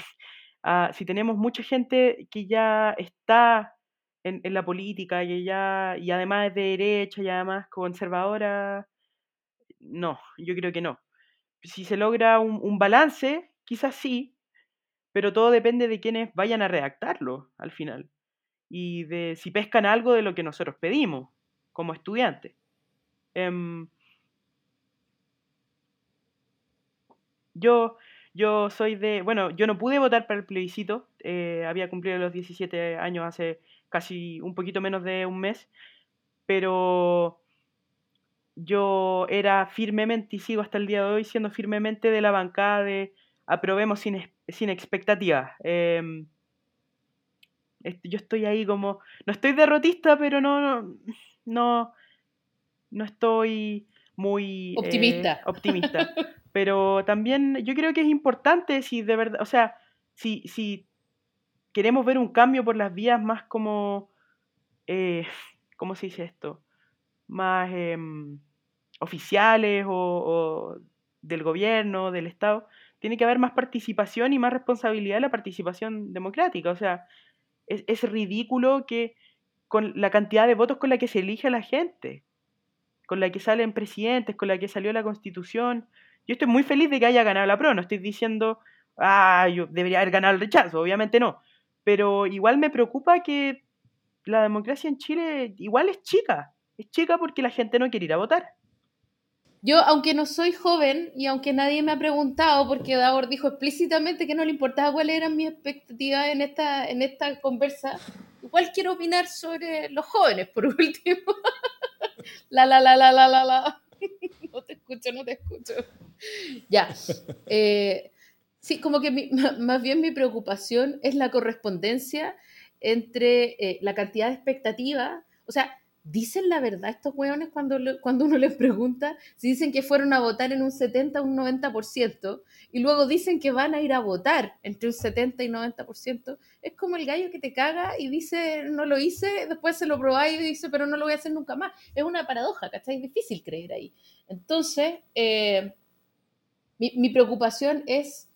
a, si tenemos mucha gente que ya está en, en, la política y ya y además es de derecha y además conservadora, no, yo creo que no. Si se logra un, un balance, quizás sí, pero todo depende de quienes vayan a redactarlo al final y de si pescan algo de lo que nosotros pedimos como estudiantes. Um, yo, yo soy de, bueno, yo no pude votar para el plebiscito, eh, había cumplido los 17 años hace casi un poquito menos de un mes, pero yo era firmemente y sigo hasta el día de hoy siendo firmemente de la bancada de aprobemos sin, sin expectativas. Eh, yo estoy ahí como, no estoy derrotista, pero no, no, no estoy muy optimista. Eh, optimista. pero también yo creo que es importante si de verdad, o sea, si, si queremos ver un cambio por las vías más como, eh, ¿cómo se dice esto? Más eh, oficiales o, del gobierno, del Estado, tiene que haber más participación y más responsabilidad en la participación democrática. O sea, es, es, ridículo que con la cantidad de votos con la que se elige a la gente, con la que salen presidentes, con la que salió la constitución. Yo estoy muy feliz de que haya ganado la PRO, no estoy diciendo, ah, yo debería haber ganado el rechazo, obviamente no. Pero igual me preocupa que la democracia en Chile igual es chica. Es chica porque la gente no quiere ir a votar. Yo, aunque no soy joven y aunque nadie me ha preguntado, porque Davor dijo explícitamente que no le importaba cuáles eran mis expectativas en esta, en esta conversa, igual quiero opinar sobre los jóvenes, por último. la, la, la, la, la, la, la. No te escucho, no te escucho. Ya. Eh, sí, como que mi, más bien mi preocupación es la correspondencia entre eh, la cantidad de expectativas. O sea, ¿Dicen la verdad estos hueones cuando, cuando uno les pregunta? Si dicen que fueron a votar en un 70 o un 90% y luego dicen que van a ir a votar entre un 70 y 90%, es como el gallo que te caga y dice, no lo hice, después se lo probáis y dice, pero no lo voy a hacer nunca más. Es una paradoja, ¿cachai? Es difícil creer ahí. Entonces, eh, mi, mi, preocupación es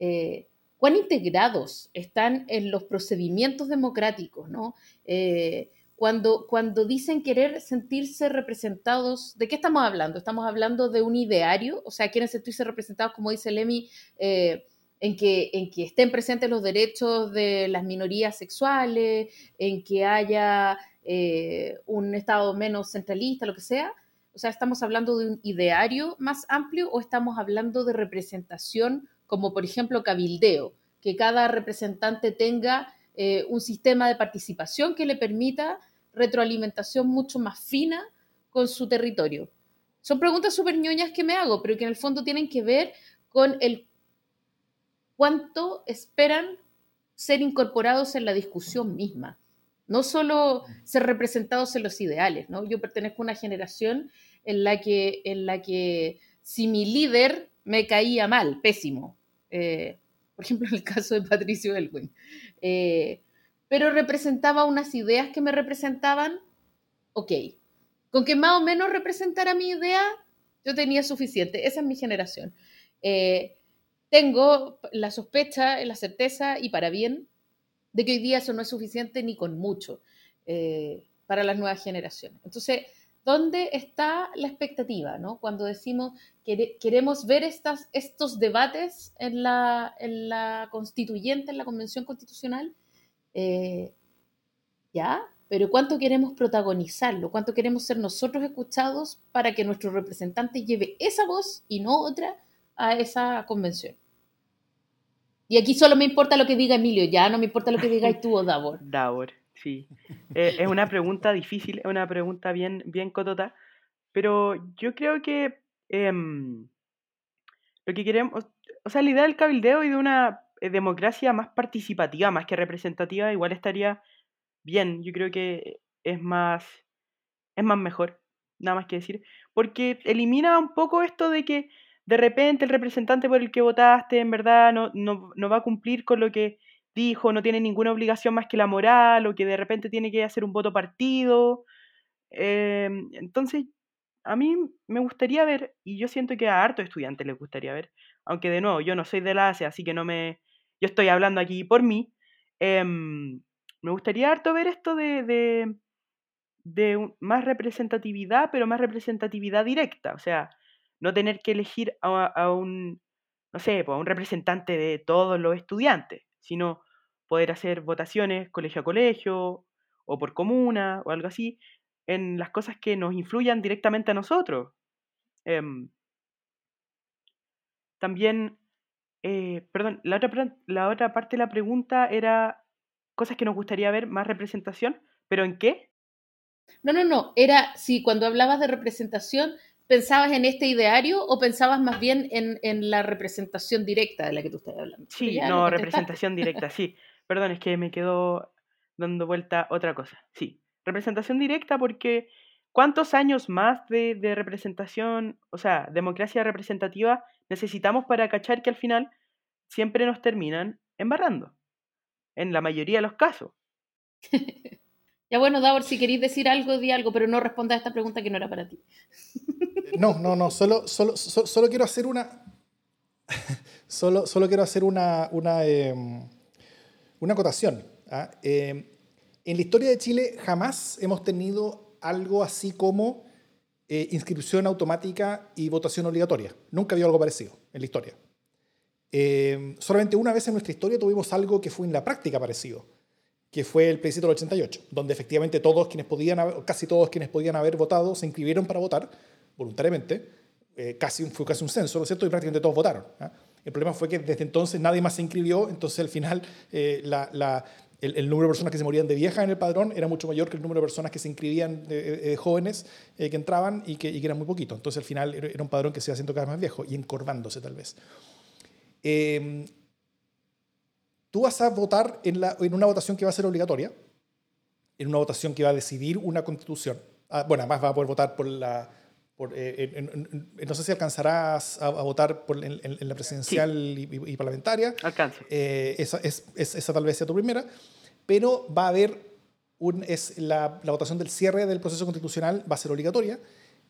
eh, cuán integrados están en los procedimientos democráticos, ¿no? Eh, cuando, dicen querer sentirse representados, ¿de qué estamos hablando? Estamos hablando de un ideario, o sea, quieren sentirse representados, como dice Lemi, eh, en, que, en que estén presentes los derechos de las minorías sexuales, en que haya eh, un Estado menos centralista, lo que sea. O sea, ¿estamos hablando de un ideario más amplio o estamos hablando de representación, como por ejemplo cabildeo, que cada representante tenga eh, un sistema de participación que le permita retroalimentación mucho más fina con su territorio? Son preguntas súper ñoñas que me hago, pero que en el fondo tienen que ver con el cuánto esperan ser incorporados en la discusión misma. No solo ser representados en los ideales, ¿no? Yo pertenezco a una generación en la que, en la que si mi líder me caía mal, pésimo, eh, por ejemplo en el caso de Patricio Elwin, eh, pero representaba unas ideas que me representaban, ok. Con que más o menos representara mi idea, yo tenía suficiente. Esa es mi generación. Eh, tengo la sospecha, la certeza, y para bien, de que hoy día eso no es suficiente ni con mucho eh, para las nuevas generaciones. Entonces, ¿dónde está la expectativa? ¿no? Cuando decimos que queremos ver estas, estos debates en la, en la constituyente, en la convención constitucional, eh, ¿ya? Pero ¿cuánto queremos protagonizarlo? ¿Cuánto queremos ser nosotros escuchados para que nuestro representante lleve esa voz y no otra a esa convención? Y aquí solo me importa lo que diga Emilio, ya no me importa lo que digáis tú o Davor. Davor, sí. Eh, es una pregunta difícil, es una pregunta bien, bien cotota, pero yo creo que em, lo que queremos, o sea, la idea del cabildeo y de una democracia más participativa, más que representativa, igual estaría bien. Yo creo que es más, es más mejor, nada más que decir, porque elimina un poco esto de que de repente el representante por el que votaste en verdad no, no, va a cumplir con lo que dijo, no tiene ninguna obligación más que la moral, o que de repente tiene que hacer un voto partido. Em, entonces, a mí me gustaría ver, y yo siento que a harto estudiantes les gustaría ver, aunque de nuevo yo no soy de la ASE, así que no me, yo estoy hablando aquí por mí, em, me gustaría harto ver esto de, de, más representatividad, pero más representatividad directa, o sea, no tener que elegir a, un, no sé, pues, a un representante de todos los estudiantes, sino poder hacer votaciones colegio a colegio o por comuna o algo así en las cosas que nos influyan directamente a nosotros. Em, también, eh, perdón, la otra, la otra parte de la pregunta era cosas que nos gustaría ver más representación, pero ¿en qué? No, no, no, era si cuando hablabas de representación ¿Pensabas en este ideario o pensabas más bien en, la representación directa de la que tú estás hablando? Sí, no, representación directa, sí. Perdón, es que me quedó dando vuelta otra cosa. Sí, representación directa porque ¿cuántos años más de, de representación, o sea, democracia representativa necesitamos para cachar que al final siempre nos terminan embarrando? En la mayoría de los casos. Ya bueno, Davor, si queréis decir algo, di algo, pero no responda a esta pregunta que no era para ti. No, no, no, solo, solo, solo, quiero hacer una... solo, solo quiero hacer una, una, em, una acotación. ¿ah? Em, en la historia de Chile jamás hemos tenido algo así como eh, inscripción automática y votación obligatoria. Nunca había algo parecido en la historia. Em, solamente una vez en nuestra historia tuvimos algo que fue en la práctica parecido que fue el plebiscito del 88, donde efectivamente todos quienes podían casi todos quienes podían haber votado se inscribieron para votar voluntariamente, eh, casi, fue casi un censo, ¿no es cierto? Y prácticamente todos votaron. ¿ah? El problema fue que desde entonces nadie más se inscribió, entonces al final eh, la, el, número de personas que se morían de viejas en el padrón era mucho mayor que el número de personas que se inscribían de, jóvenes eh, que entraban y que, y eran muy poquitos. Entonces al final era un padrón que se iba haciendo cada vez más viejo y encorvándose tal vez. Eh, Tú vas a votar en, la, en una votación que va a ser obligatoria, en una votación que va a decidir una constitución. Ah, bueno, además va a poder votar por la... Eh, no sé si alcanzarás a, votar por, en, la presidencial y, parlamentaria. Alcanza. Eh, esa, es, esa tal vez sea tu primera. Pero va a haber un, es la, la, votación del cierre del proceso constitucional va a ser obligatoria.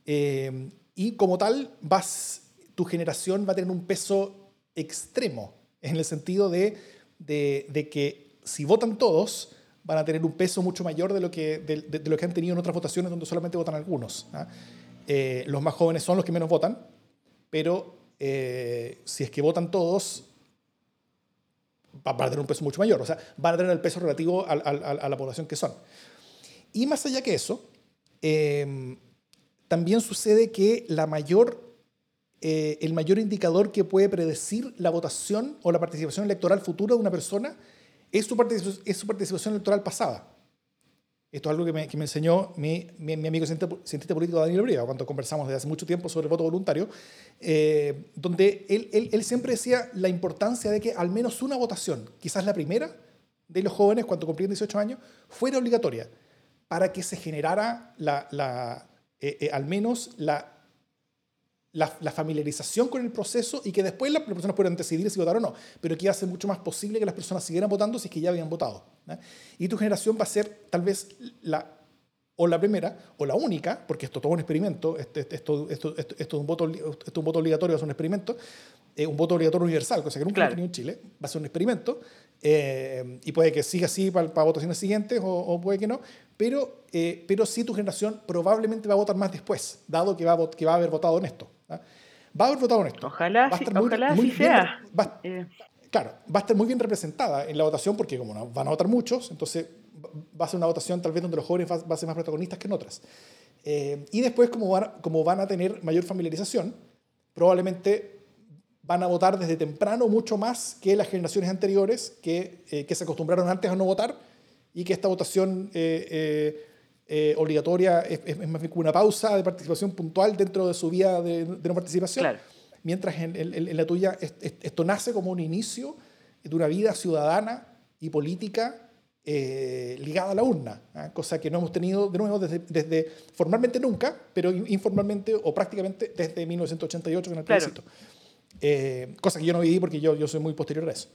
Eh, y como tal, vas, tu generación va a tener un peso extremo, en el sentido de de, que si votan todos, van a tener un peso mucho mayor de lo que, de, lo que han tenido en otras votaciones donde solamente votan algunos. ¿ah? Eh, los más jóvenes son los que menos votan, pero eh, si es que votan todos, van a tener un peso mucho mayor, o sea, van a tener el peso relativo a, la población que son. Y más allá que eso, eh, también sucede que eh, el mayor indicador que puede predecir la votación o la participación electoral futura de una persona es su participación electoral pasada. Esto es algo que me, enseñó mi, mi, amigo cientista político Daniel Briga cuando conversamos desde hace mucho tiempo sobre el voto voluntario, eh, donde él, él, él, siempre decía la importancia de que al menos una votación, quizás la primera de los jóvenes cuando cumplían 18 años, fuera obligatoria para que se generara la, la, eh, al menos la la, familiarización con el proceso y que después las personas puedan decidir si votar o no, pero que iba a ser mucho más posible que las personas siguieran votando si es que ya habían votado. Y tu generación va a ser tal vez la, o la primera o la única, porque esto es todo un experimento, esto, esto, esto, esto, es un voto, esto es un voto obligatorio, es un experimento, eh, un voto obligatorio universal, cosa que nunca claro. ha tenido en Chile, va a ser un experimento, eh, y puede que siga así para, para votaciones siguientes o, puede que no, pero, eh, pero sí tu generación probablemente va a votar más después, dado que va a, que va a haber votado en esto. ¿Ah? Va a haber votado en esto. Ojalá, va ojalá muy, sea. Claro, va a estar muy bien representada en la votación porque como van a votar muchos, entonces va a ser una votación tal vez donde los jóvenes van a ser más protagonistas que en otras. y después, como van, como van a tener mayor familiarización, probablemente van a votar desde temprano mucho más que las generaciones anteriores que, eh, que se acostumbraron antes a no votar y que esta votación eh, eh, obligatoria es, más bien como una pausa de participación puntual dentro de su vida de, no participación. Mientras en, en, la tuya esto nace como un inicio de una vida ciudadana y política ligada a la urna, ¿ah? cosa que no hemos tenido de nuevo desde, desde, formalmente nunca, pero informalmente o prácticamente desde 1988 con el plebiscito. Eh, cosa que yo no viví porque yo, yo soy muy posterior a eso.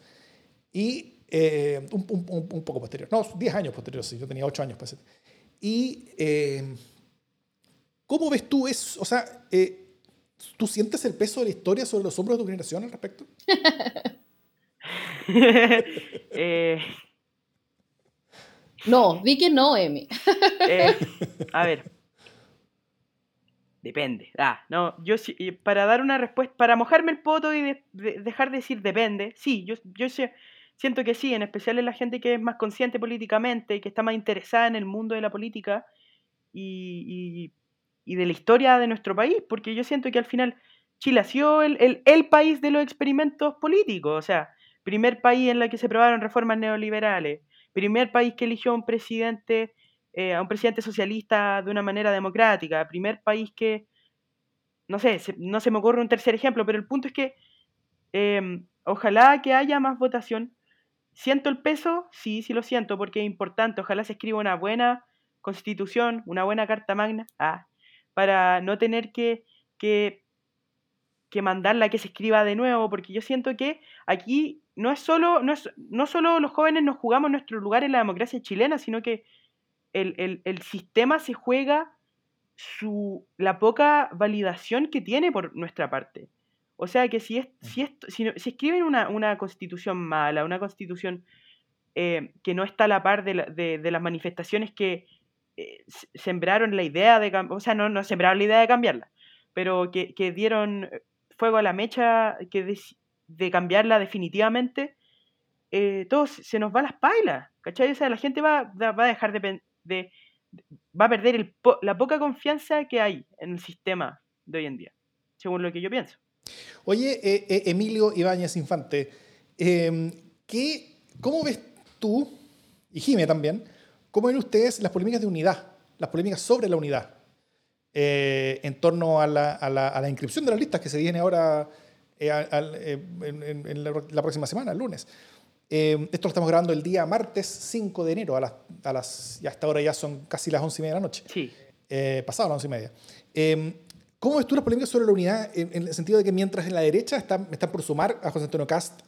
Y eh, un, un, un, poco posterior, no, 10 años posterior, sí, yo tenía 8 años. Pues. Y, eh, ¿cómo ves tú eso? O sea, ¿tú sientes el peso de la historia sobre los hombros de tu generación al respecto? no, vi que no, Emi. a ver, Depende. Ah, no, yo para dar una respuesta, para mojarme el poto y dejar de decir depende, sí, yo, yo siento que sí, en especial en la gente que es más consciente políticamente y que está más interesada en el mundo de la política y, de la historia de nuestro país, porque yo siento que al final Chile ha sido el, el, país de los experimentos políticos, o sea, primer país en el que se probaron reformas neoliberales, primer país que eligió un presidente eh, a un presidente socialista de una manera democrática, primer país que, no sé, no se me ocurre un tercer ejemplo, pero el punto es que em, ojalá que haya más votación. ¿Siento el peso? Sí, sí lo siento, porque es importante. Ojalá se escriba una buena constitución, una buena carta magna, ah, para no tener que, que, que mandarla que se escriba de nuevo, porque yo siento que aquí no es solo, no es, no solo los jóvenes nos jugamos nuestro lugar en la democracia chilena, sino que el, sistema se juega su, la poca validación que tiene por nuestra parte. O sea que si, es, mm. si, si, escriben una, constitución mala, una constitución eh, que no está a la par de, las manifestaciones que eh, sembraron la idea de o sea, no, no sembraron la idea de cambiarla, pero que, dieron fuego a la mecha que de, cambiarla definitivamente, eh, todo se nos va a las pailas, ¿cachai? O sea, la gente va, va a dejar de, de, va a perder el la poca confianza que hay en el sistema de hoy en día, según lo que yo pienso. Oye, eh, eh, Emilio Ibáñez Infante, em, ¿qué, ¿cómo ves tú, y Jime también, cómo ven ustedes las polémicas de unidad, las polémicas sobre la unidad, eh, en torno a la, a, la, a la, inscripción de las listas que se viene ahora en, la, próxima semana, el lunes? Eh, esto lo estamos grabando el día martes 5 de enero, a las, a las, y hasta ahora ya son casi las 11 y media de la noche. Sí. Eh, pasado las 11 y media. ¿Cómo ves tú las polémicas sobre la unidad en, el sentido de que mientras en la derecha están, están por sumar a José Antonio Cast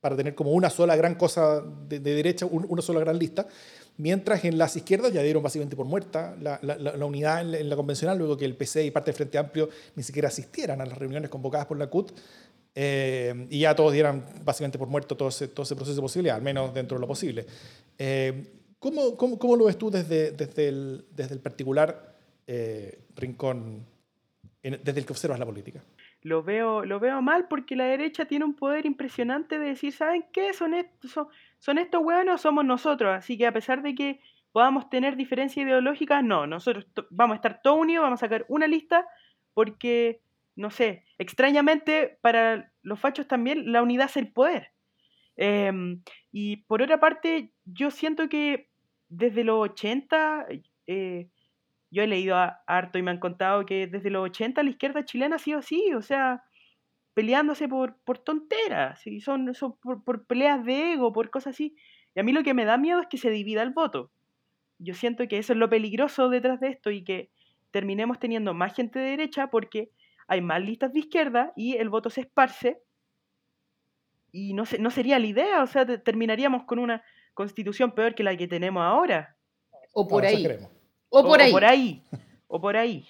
para tener como una sola gran cosa de, derecha, una sola gran lista, mientras en las izquierdas ya dieron básicamente por muerta la, la, la unidad en, la convencional, luego que el PC y parte del Frente Amplio ni siquiera asistieran a las reuniones convocadas por la CUT, eh, y ya todos dieran básicamente por muerto todo ese, todo ese proceso de posibilidad, al menos dentro de lo posible. Eh, ¿cómo, cómo, cómo, lo ves tú desde, desde, el, desde el particular eh, rincón, desde el que observas la política? Lo veo, lo veo mal porque la derecha tiene un poder impresionante de decir, ¿saben qué? Son estos, son, estos hueones somos nosotros. Así que a pesar de que podamos tener diferencias ideológicas, no, nosotros vamos a estar todos unidos, vamos a sacar una lista porque no sé, extrañamente para los fachos también la unidad es el poder. Em, y por otra parte, yo siento que desde los 80, eh, yo he leído harto y me han contado que desde los 80 la izquierda chilena ha sido así, o sea, peleándose por, por tonteras, y son, son por, por, peleas de ego, por cosas así. Y a mí lo que me da miedo es que se divida el voto. Yo siento que eso es lo peligroso detrás de esto y que terminemos teniendo más gente de derecha porque hay más listas de izquierda y el voto se esparce. Y no, no sería la idea, o sea, terminaríamos con una constitución peor que la que tenemos ahora. O por ahí. O por ahí. O por ahí. O por ahí.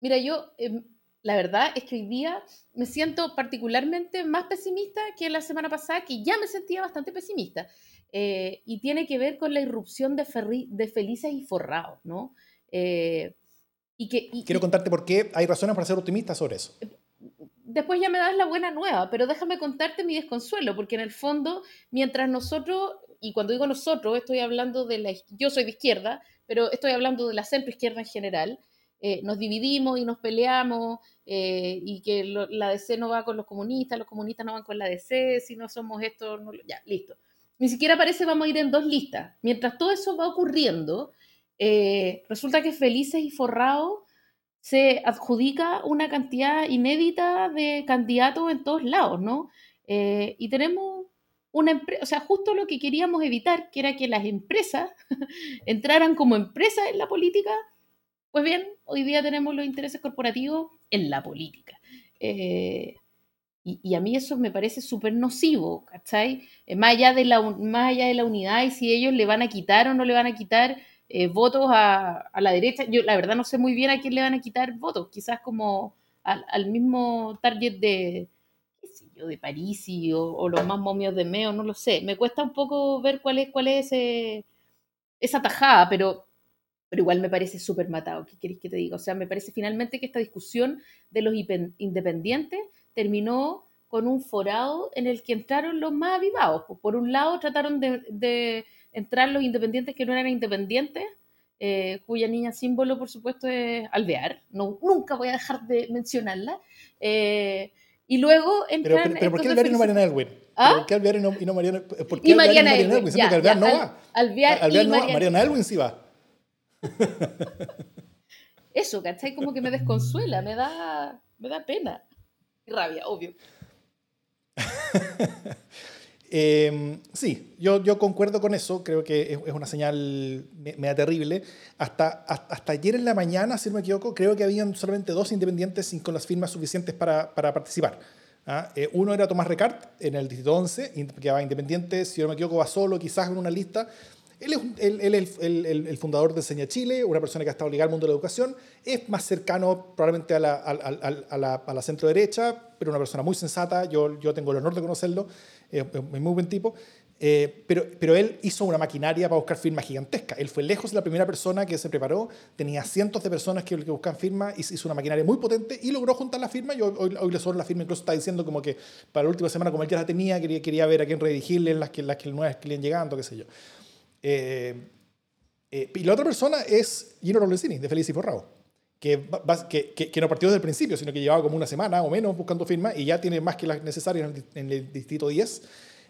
Mira, yo, em, la verdad es que hoy día me siento particularmente más pesimista que la semana pasada, que ya me sentía bastante pesimista. Eh, y tiene que ver con la irrupción de, de felices y forrados, ¿no? Eh, y que, Quiero contarte por qué hay razones para ser optimista sobre eso. Después ya me das la buena nueva, pero déjame contarte mi desconsuelo, porque en el fondo, mientras nosotros, y cuando digo nosotros, estoy hablando de la, yo soy de izquierda, pero estoy hablando de la centro izquierda en general, eh, nos dividimos y nos peleamos eh, y que la DC no va con los comunistas, los comunistas no van con la DC, si no somos esto, ya, listo. Ni siquiera parece vamos a ir en dos listas. Mientras todo eso va ocurriendo, eh, resulta que Felices y Forrados se adjudica una cantidad inédita de candidatos en todos lados, ¿no? y tenemos una empresa, o sea, justo lo que queríamos evitar, que era que las empresas entraran como empresas en la política, pues bien, hoy día tenemos los intereses corporativos en la política. Eh, y, a mí eso me parece súper nocivo, ¿cachai? Eh, más, allá de la, más allá de la unidad y si ellos le van a quitar o no le van a quitar eh, votos a, la derecha, yo la verdad no sé muy bien a quién le van a quitar votos, quizás como al, mismo target de, de Parisi o, los más momios de Meo, no lo sé. Me cuesta un poco ver cuál es, cuál es esa tajada, pero pero igual me parece súper matado, ¿qué queréis que te diga? O sea, me parece finalmente que esta discusión de los independientes terminó con un forado en el que entraron los más avivados. Por un lado, trataron de, entrar los independientes que no eran independientes, eh, cuya niña símbolo, por supuesto, es Alvear. No, nunca voy a dejar de mencionarla. Eh, y luego entran... Pero, ¿por qué Alvear y no Mariana Elwin? ¿Ah? ¿Por qué Alvear y no, Mariana ¿por qué y Mariana, Elwin? Elwin? que Alvear no va. Alvear, Alvear no va, Mariana Elwin sí va. Eso, ¿cachai? Como que me desconsuela, me da, me da pena. Y rabia, obvio. Em, sí, yo, yo concuerdo con eso, creo que es, una señal media terrible. Hasta, hasta, ayer en la mañana, si no me equivoco, creo que habían solamente dos independientes sin con las firmas suficientes para, para participar. ¿ah? Eh, uno era Tomás Recart en el distrito 11, que va independiente, si no me equivoco, va solo, quizás en una lista. Él es el, fundador de Enseña Chile, una persona que ha estado ligada al mundo de la educación, es más cercano probablemente a la, centro derecha, pero una persona muy sensata, yo, tengo el honor de conocerlo, es muy buen tipo, eh, pero, él hizo una maquinaria para buscar firmas gigantesca. Él fue lejos la primera persona que se preparó, tenía cientos de personas que, que buscan firmas, hizo una maquinaria muy potente y logró juntar la firma. Hoy, hoy, le sobra la firma, incluso está diciendo como que para la última semana, como él ya la tenía, quería, ver a quién redirigirle las que, las nuevas que le iban llegando, qué sé yo. Eh, eh, y la otra persona es Gino Lorenzini, de Feliz y Forrado, que, que, que, no partió desde el principio, sino que llevaba como una semana o menos buscando firmas y ya tiene más que las necesarias en el, distrito 10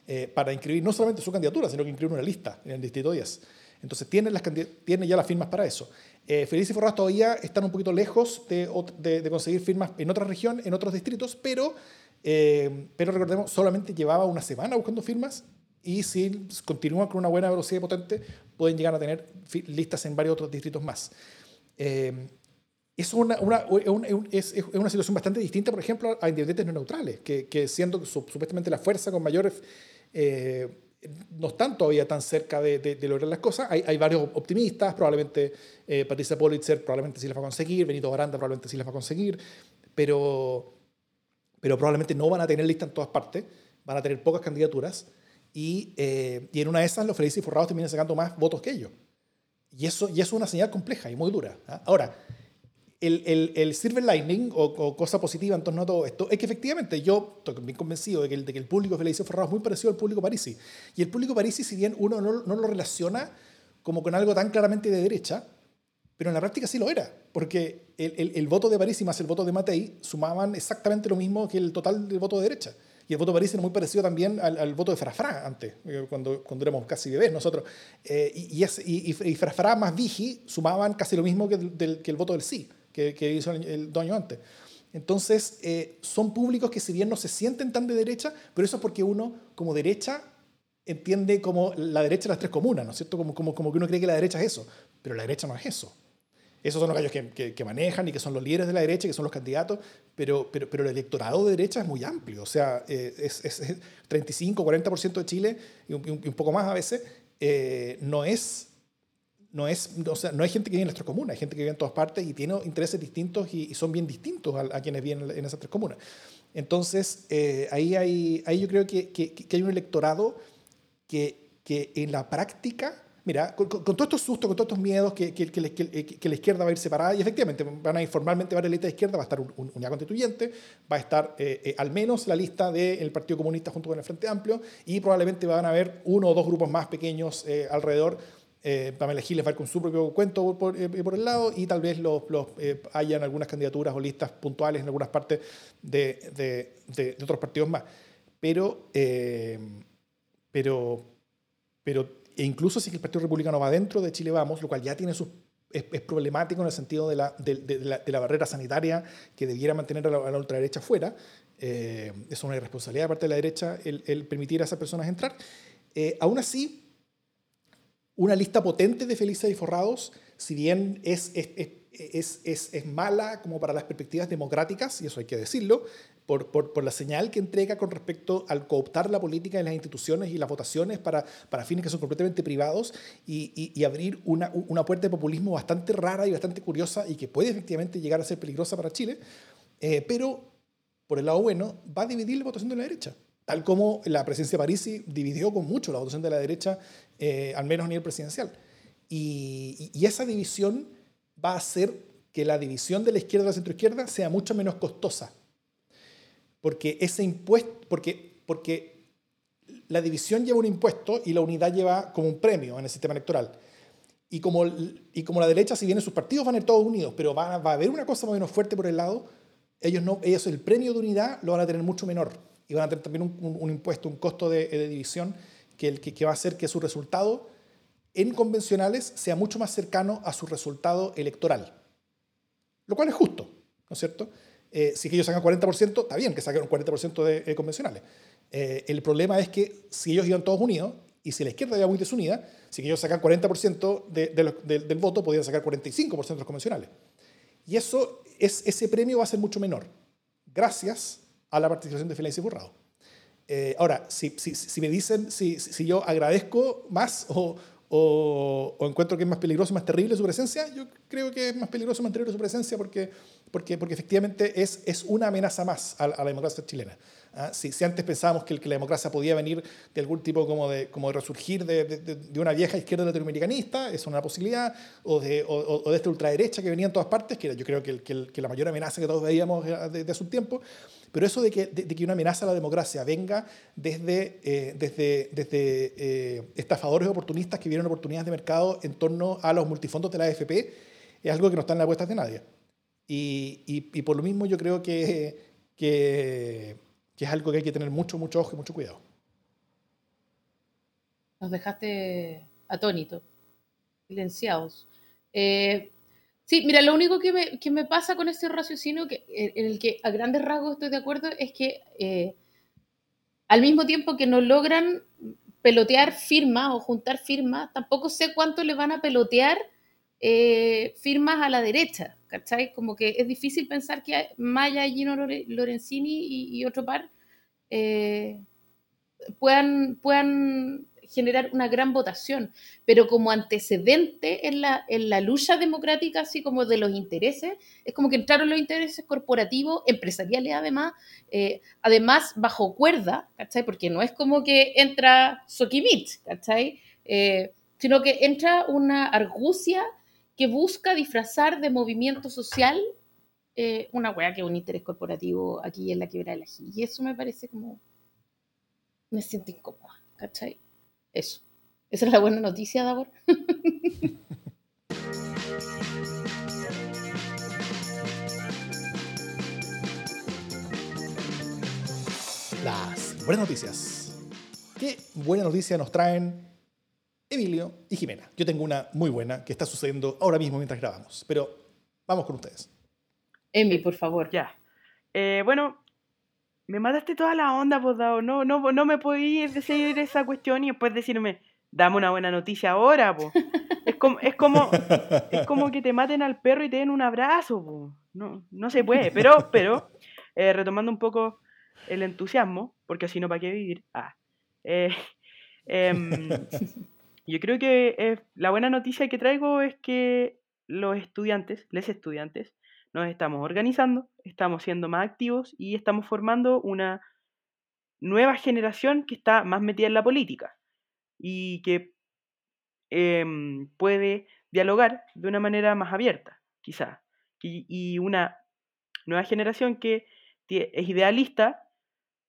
eh, para inscribir no solamente su candidatura, sino que inscribir una lista en el distrito 10. Entonces tiene, las, tiene ya las firmas para eso. Feliz y Forrado todavía están un poquito lejos de, de, conseguir firmas en otra región, en otros distritos, pero, pero recordemos, solamente llevaba una semana buscando firmas y si continúan con una buena velocidad potente, pueden llegar a tener listas en varios otros distritos más. Eh, es, una, una, es, es, una situación bastante distinta, por ejemplo, a independientes no neutrales, que, que siendo supuestamente la fuerza con mayores, eh, no están todavía tan cerca de, de, lograr las cosas. Hay, hay varios optimistas, probablemente eh, Patricia Politzer probablemente sí las va a conseguir, Benito Baranda probablemente sí las va a conseguir, pero, pero probablemente no van a tener lista en todas partes, van a tener pocas candidaturas. Y, eh, y, en una de esas los felices y forrados terminan sacando más votos que ellos. Y eso, y eso es una señal compleja y muy dura. ¿ah? Ahora, el, el, el, silver lining o, cosa positiva en torno a todo esto es que efectivamente yo estoy bien convencido de que el, de que el público forrados es muy parecido al público parisi. Y el público parisi, si bien uno no, no, lo relaciona como con algo tan claramente de derecha, pero en la práctica sí lo era, porque el, el voto de Parisi más el voto de Matei sumaban exactamente lo mismo que el total del voto de derecha. Y el voto París era muy parecido también al, voto de Frafra antes, eh, cuando, cuando éramos casi bebés nosotros. Eh, y, y, y, Frafra más Vigi sumaban casi lo mismo que, del, que el voto del sí, que, que hizo el, el antes. Entonces, eh, son públicos que si bien no se sienten tan de derecha, pero eso es porque uno, como derecha, entiende como la derecha de las tres comunas, ¿no es cierto? Como, como, como que uno cree que la derecha es eso, pero la derecha no es eso. Esos son los gallos que, que, manejan y que son los líderes de la derecha, que son los candidatos, pero, pero, pero el electorado de derecha es muy amplio. O sea, eh, es, es, 35, 40% de Chile y un, un, poco más a veces. Eh, no es. No, es, o sea, no hay gente que vive en las tres comunas, hay gente que vive en todas partes y tiene intereses distintos y, son bien distintos a, quienes viven en esas tres comunas. Entonces, eh, ahí, hay, ahí yo creo que, que, que hay un electorado que, que en la práctica mira, con, todos estos sustos, con todos estos miedos que, la izquierda va a ir separada, y efectivamente van a ir formalmente va a la lista de izquierda, va a estar un, unidad constituyente, va a estar eh, eh, al menos la lista del Partido Comunista junto con el Frente Amplio, y probablemente van a haber uno o dos grupos más pequeños eh, alrededor. Pamela Giles va con su propio cuento por, el lado, y tal vez los hayan algunas candidaturas o listas puntuales en algunas partes de, de, de otros partidos más. Pero, pero, pero e incluso si el Partido Republicano va dentro de Chile Vamos, lo cual ya tiene sus es, problemático en el sentido de la, de, la, barrera sanitaria que debiera mantener a la, ultraderecha fuera. Eh, es una irresponsabilidad de parte de la derecha el, permitir a esas personas entrar. Eh, aún así, una lista potente de felices y forrados, si bien es, es, es, es, mala como para las perspectivas democráticas, y eso hay que decirlo, por, la señal que entrega con respecto al cooptar la política en las instituciones y las votaciones para, fines que son completamente privados y, abrir una, puerta de populismo bastante rara y bastante curiosa y que puede efectivamente llegar a ser peligrosa para Chile, eh, pero por el lado bueno va a dividir la votación de la derecha, tal como la presencia de Parisi dividió con mucho la votación de la derecha, eh, al menos a nivel presidencial. Y, esa división va a hacer que la división de la izquierda y la centroizquierda sea mucho menos costosa porque ese impuesto, porque, porque la división lleva un impuesto y la unidad lleva como un premio en el sistema electoral. Y como, y como la derecha, si bien sus partidos van a ir todos unidos, pero va, va a haber una cosa más o menos fuerte por el lado, ellos, no, ellos el premio de unidad lo van a tener mucho menor. Y van a tener también un, un, impuesto, un costo de, de división que, el, que, que, va a hacer que su resultado en convencionales sea mucho más cercano a su resultado electoral. Lo cual es justo, ¿no es cierto? Eh, si ellos sacan 40%, está bien que saquen un 40% de eh, convencionales. Eh, el problema es que si ellos iban todos unidos y si la izquierda iba muy desunida, si ellos sacan 40% de, del voto, podrían sacar 45% de los convencionales. Y eso es, ese premio va a ser mucho menor, gracias a la participación de Félix y Burrado. ahora, si, si, si, me dicen si, si yo agradezco más o, o, encuentro que es más peligroso, más terrible su presencia, yo creo que es más peligroso mantener su presencia porque, porque, porque efectivamente es, es una amenaza más a, la democracia chilena. ¿ah? Si, si, antes pensábamos que, que, la democracia podía venir de algún tipo como de, como de resurgir de, de, una vieja izquierda latinoamericanista, es una posibilidad, o de, o, de esta ultraderecha que venía en todas partes, que yo creo que, que, la mayor amenaza que todos veíamos desde hace un tiempo, pero eso de que, de, que una amenaza a la democracia venga desde, eh, desde, desde eh, estafadores oportunistas que vieron oportunidades de mercado en torno a los multifondos de la AFP es algo que no está en las apuestas de nadie. Y, por lo mismo yo creo que, que, que, es algo que hay que tener mucho, mucho ojo y mucho cuidado. Nos dejaste atónitos, silenciados. Eh, Sí, mira, lo único que me, que me pasa con este raciocinio, que, en el que a grandes rasgos estoy de acuerdo, es que eh, al mismo tiempo que no logran pelotear firmas o juntar firmas, tampoco sé cuánto le van a pelotear eh, firmas a la derecha, ¿cachai? Como que es difícil pensar que Maya, Gino Lorenzini y, otro par eh, puedan, puedan generar una gran votación, pero como antecedente en la, en la lucha democrática, así como de los intereses, es como que entraron los intereses corporativos, empresariales además, eh, además bajo cuerda, ¿cachai? Porque no es como que entra Sokimit, ¿cachai? Eh, sino que entra una argucia que busca disfrazar de movimiento social eh, una wea que es un interés corporativo aquí en la quiebra de la Y eso me parece como... me siento incómoda, ¿cachai? Eso. Esa es la buena noticia, Davor. Las buenas noticias. ¿Qué buena noticia nos traen Emilio y Jimena? Yo tengo una muy buena que está sucediendo ahora mismo mientras grabamos, pero vamos con ustedes. Emi, por favor. Ya. Eh, bueno, me mataste toda la onda, pues, No, no, no me podías decir esa cuestión y después decirme, dame una buena noticia ahora, pues. como, es, como, es como que te maten al perro y te den un abrazo. No, no se puede. Pero, pero eh, retomando un poco el entusiasmo, porque así no para qué vivir. Ah, eh, em, yo creo que la buena noticia que traigo es que los estudiantes, les estudiantes, nos estamos organizando, estamos siendo más activos y estamos formando una nueva generación que está más metida en la política y que em, puede dialogar de una manera más abierta, quizá. Y, una nueva generación que es idealista,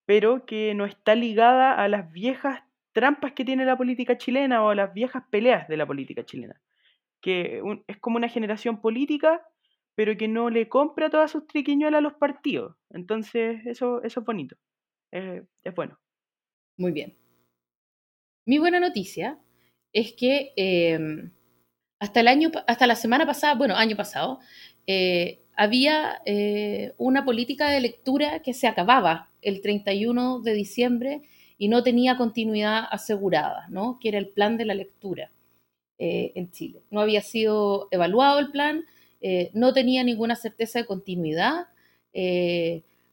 pero que no está ligada a las viejas trampas que tiene la política chilena o las viejas peleas de la política chilena. Que es como una generación política, pero que no le compra todas sus triquiñuelas a los partidos. Entonces, eso, eso es bonito. es bueno. Muy bien. Mi buena noticia es que em, hasta, el año, hasta la semana pasada, bueno, año pasado, eh, había eh, una política de lectura que se acababa el 31 de diciembre y no tenía continuidad asegurada, ¿no? que era el plan de la lectura eh, en Chile. No había sido evaluado el plan, no tenía ninguna certeza de continuidad,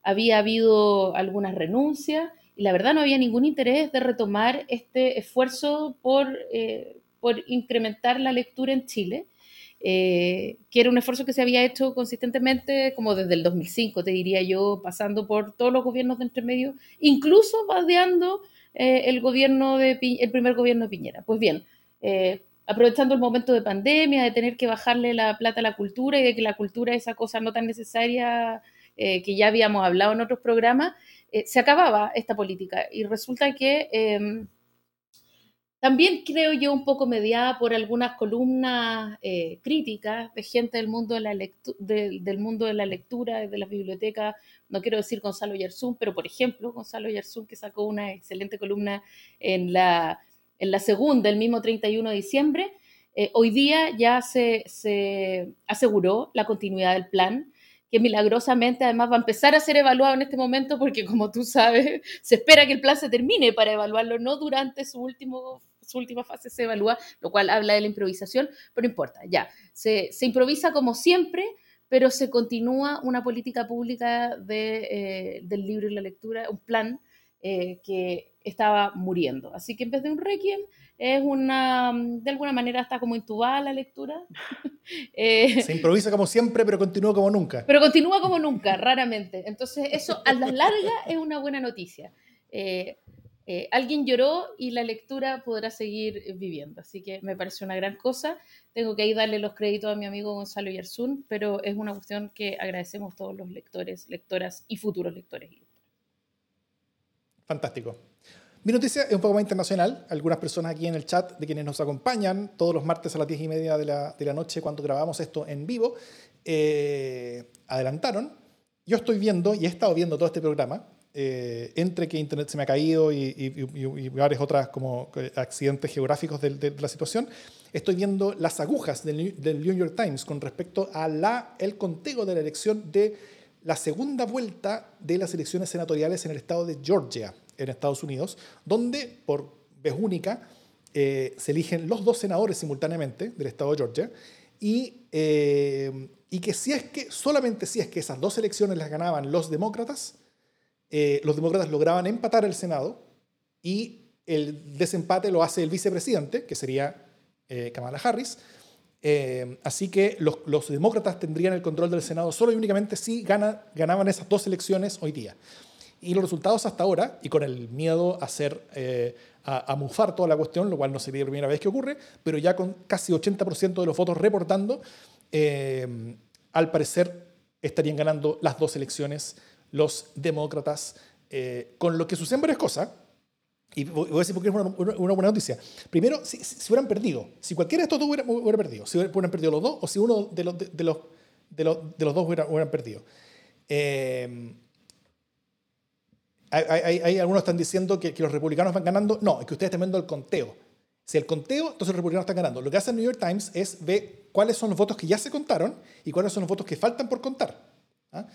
había habido algunas renuncias y la verdad no había ningún interés de retomar este esfuerzo por, eh, por incrementar la lectura en Chile, eh, que era un esfuerzo que se había hecho consistentemente como desde el 2005, te diría yo, pasando por todos los gobiernos de entremedio, incluso badeando eh, el, gobierno de, el primer gobierno de Piñera. Pues bien, aprovechando el momento de pandemia, de tener que bajarle la plata a la cultura y de que la cultura es esa cosa no tan necesaria que ya habíamos hablado en otros programas, eh, se acababa esta política. Y resulta que em, también creo yo un poco mediada por algunas columnas eh, críticas de gente del mundo de, la del mundo de la lectura, de las bibliotecas, no quiero decir Gonzalo Yerzún, pero por ejemplo, Gonzalo Yerzún que sacó una excelente columna en la, en la segunda, el mismo 31 de diciembre, eh, hoy día ya se, se aseguró la continuidad del plan que milagrosamente además va a empezar a ser evaluado en este momento porque como tú sabes, se espera que el plan se termine para evaluarlo, no durante su, último, su última fase se evalúa, lo cual habla de la improvisación, pero no importa, ya, se, se improvisa como siempre, pero se continúa una política pública de, eh, del libro y la lectura, un plan eh, que estaba muriendo. Así que en vez de un requiem, es una, de alguna manera está como intubada la lectura. Eh, Se improvisa como siempre, pero continúa como nunca. Pero continúa como nunca, raramente. Entonces eso a la larga es una buena noticia. Eh, eh, alguien lloró y la lectura podrá seguir viviendo. Así que me parece una gran cosa. Tengo que ahí darle los créditos a mi amigo Gonzalo Yersun, pero es una cuestión que agradecemos todos los lectores, lectoras y futuros lectores. Fantástico. Mi noticia es un poco más internacional. Algunas personas aquí en el chat de quienes nos acompañan todos los martes a las 10 y media de la, de la noche cuando grabamos esto en vivo, eh, adelantaron. Yo estoy viendo y he estado viendo todo este programa, eh, entre que Internet se me ha caído y, varias otras como accidentes geográficos de, la situación, estoy viendo las agujas del, New York Times con respecto a la, el conteo de la elección de la segunda vuelta de las elecciones senatoriales en el estado de Georgia en Estados Unidos, donde por vez única eh, se eligen los dos senadores simultáneamente del estado de Georgia eh, y que si es que, solamente si es que esas dos elecciones las ganaban los demócratas, eh, los demócratas lograban empatar el Senado y el desempate lo hace el vicepresidente, que sería Kamala Harris. así que los, demócratas tendrían el control del Senado solo y únicamente si gana, ganaban esas dos elecciones hoy día. Y los resultados hasta ahora, y con el miedo a, hacer, eh, a, mufar toda la cuestión, lo cual no sería la primera vez que ocurre, pero ya con casi 80% de los votos reportando, eh, al parecer estarían ganando las dos elecciones los demócratas, eh, con lo que suceden varias cosas. Y voy a decir porque es una, buena noticia. Primero, si, si, hubieran perdido, si cualquiera de estos dos hubiera, perdido, si hubieran perdido los dos o si uno de los, de, los, de los, dos hubiera, hubieran perdido. Eh, hay, hay, algunos están diciendo que, que, los republicanos van ganando. No, es que ustedes están viendo el conteo. Si el conteo, entonces los republicanos están ganando. Lo que hace el New York Times es ver cuáles son los votos que ya se contaron y cuáles son los votos que faltan por contar. ¿ah?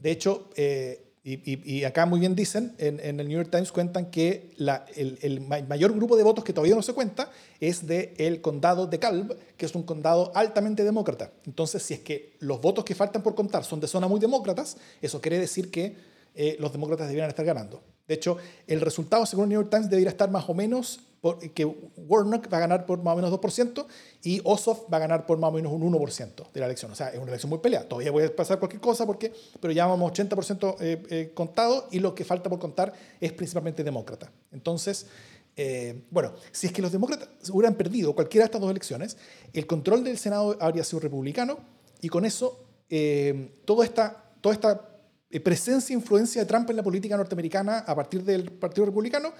De hecho, eh, Y, acá muy bien dicen, en, el New York Times cuentan que el, mayor grupo de votos que todavía no se cuenta es del el condado de Calv, que es un condado altamente demócrata. Entonces, si es que los votos que faltan por contar son de zonas muy demócratas, eso quiere decir que eh, los demócratas deberían estar ganando. De hecho, el resultado, según el New York Times, debería estar más o menos que Warnock va a ganar por más o menos 2% y Ossoff va a ganar por más o menos un 1% de la elección. O sea, es una elección muy peleada. Todavía puede pasar cualquier cosa, porque, pero ya vamos 80% eh, eh, contado y lo que falta por contar es principalmente demócrata. Entonces, eh, bueno, si es que los demócratas hubieran perdido cualquiera de estas dos elecciones, el control del Senado habría sido republicano y con eso toda esta, toda esta presencia e influencia de Trump en la política norteamericana a partir del Partido Republicano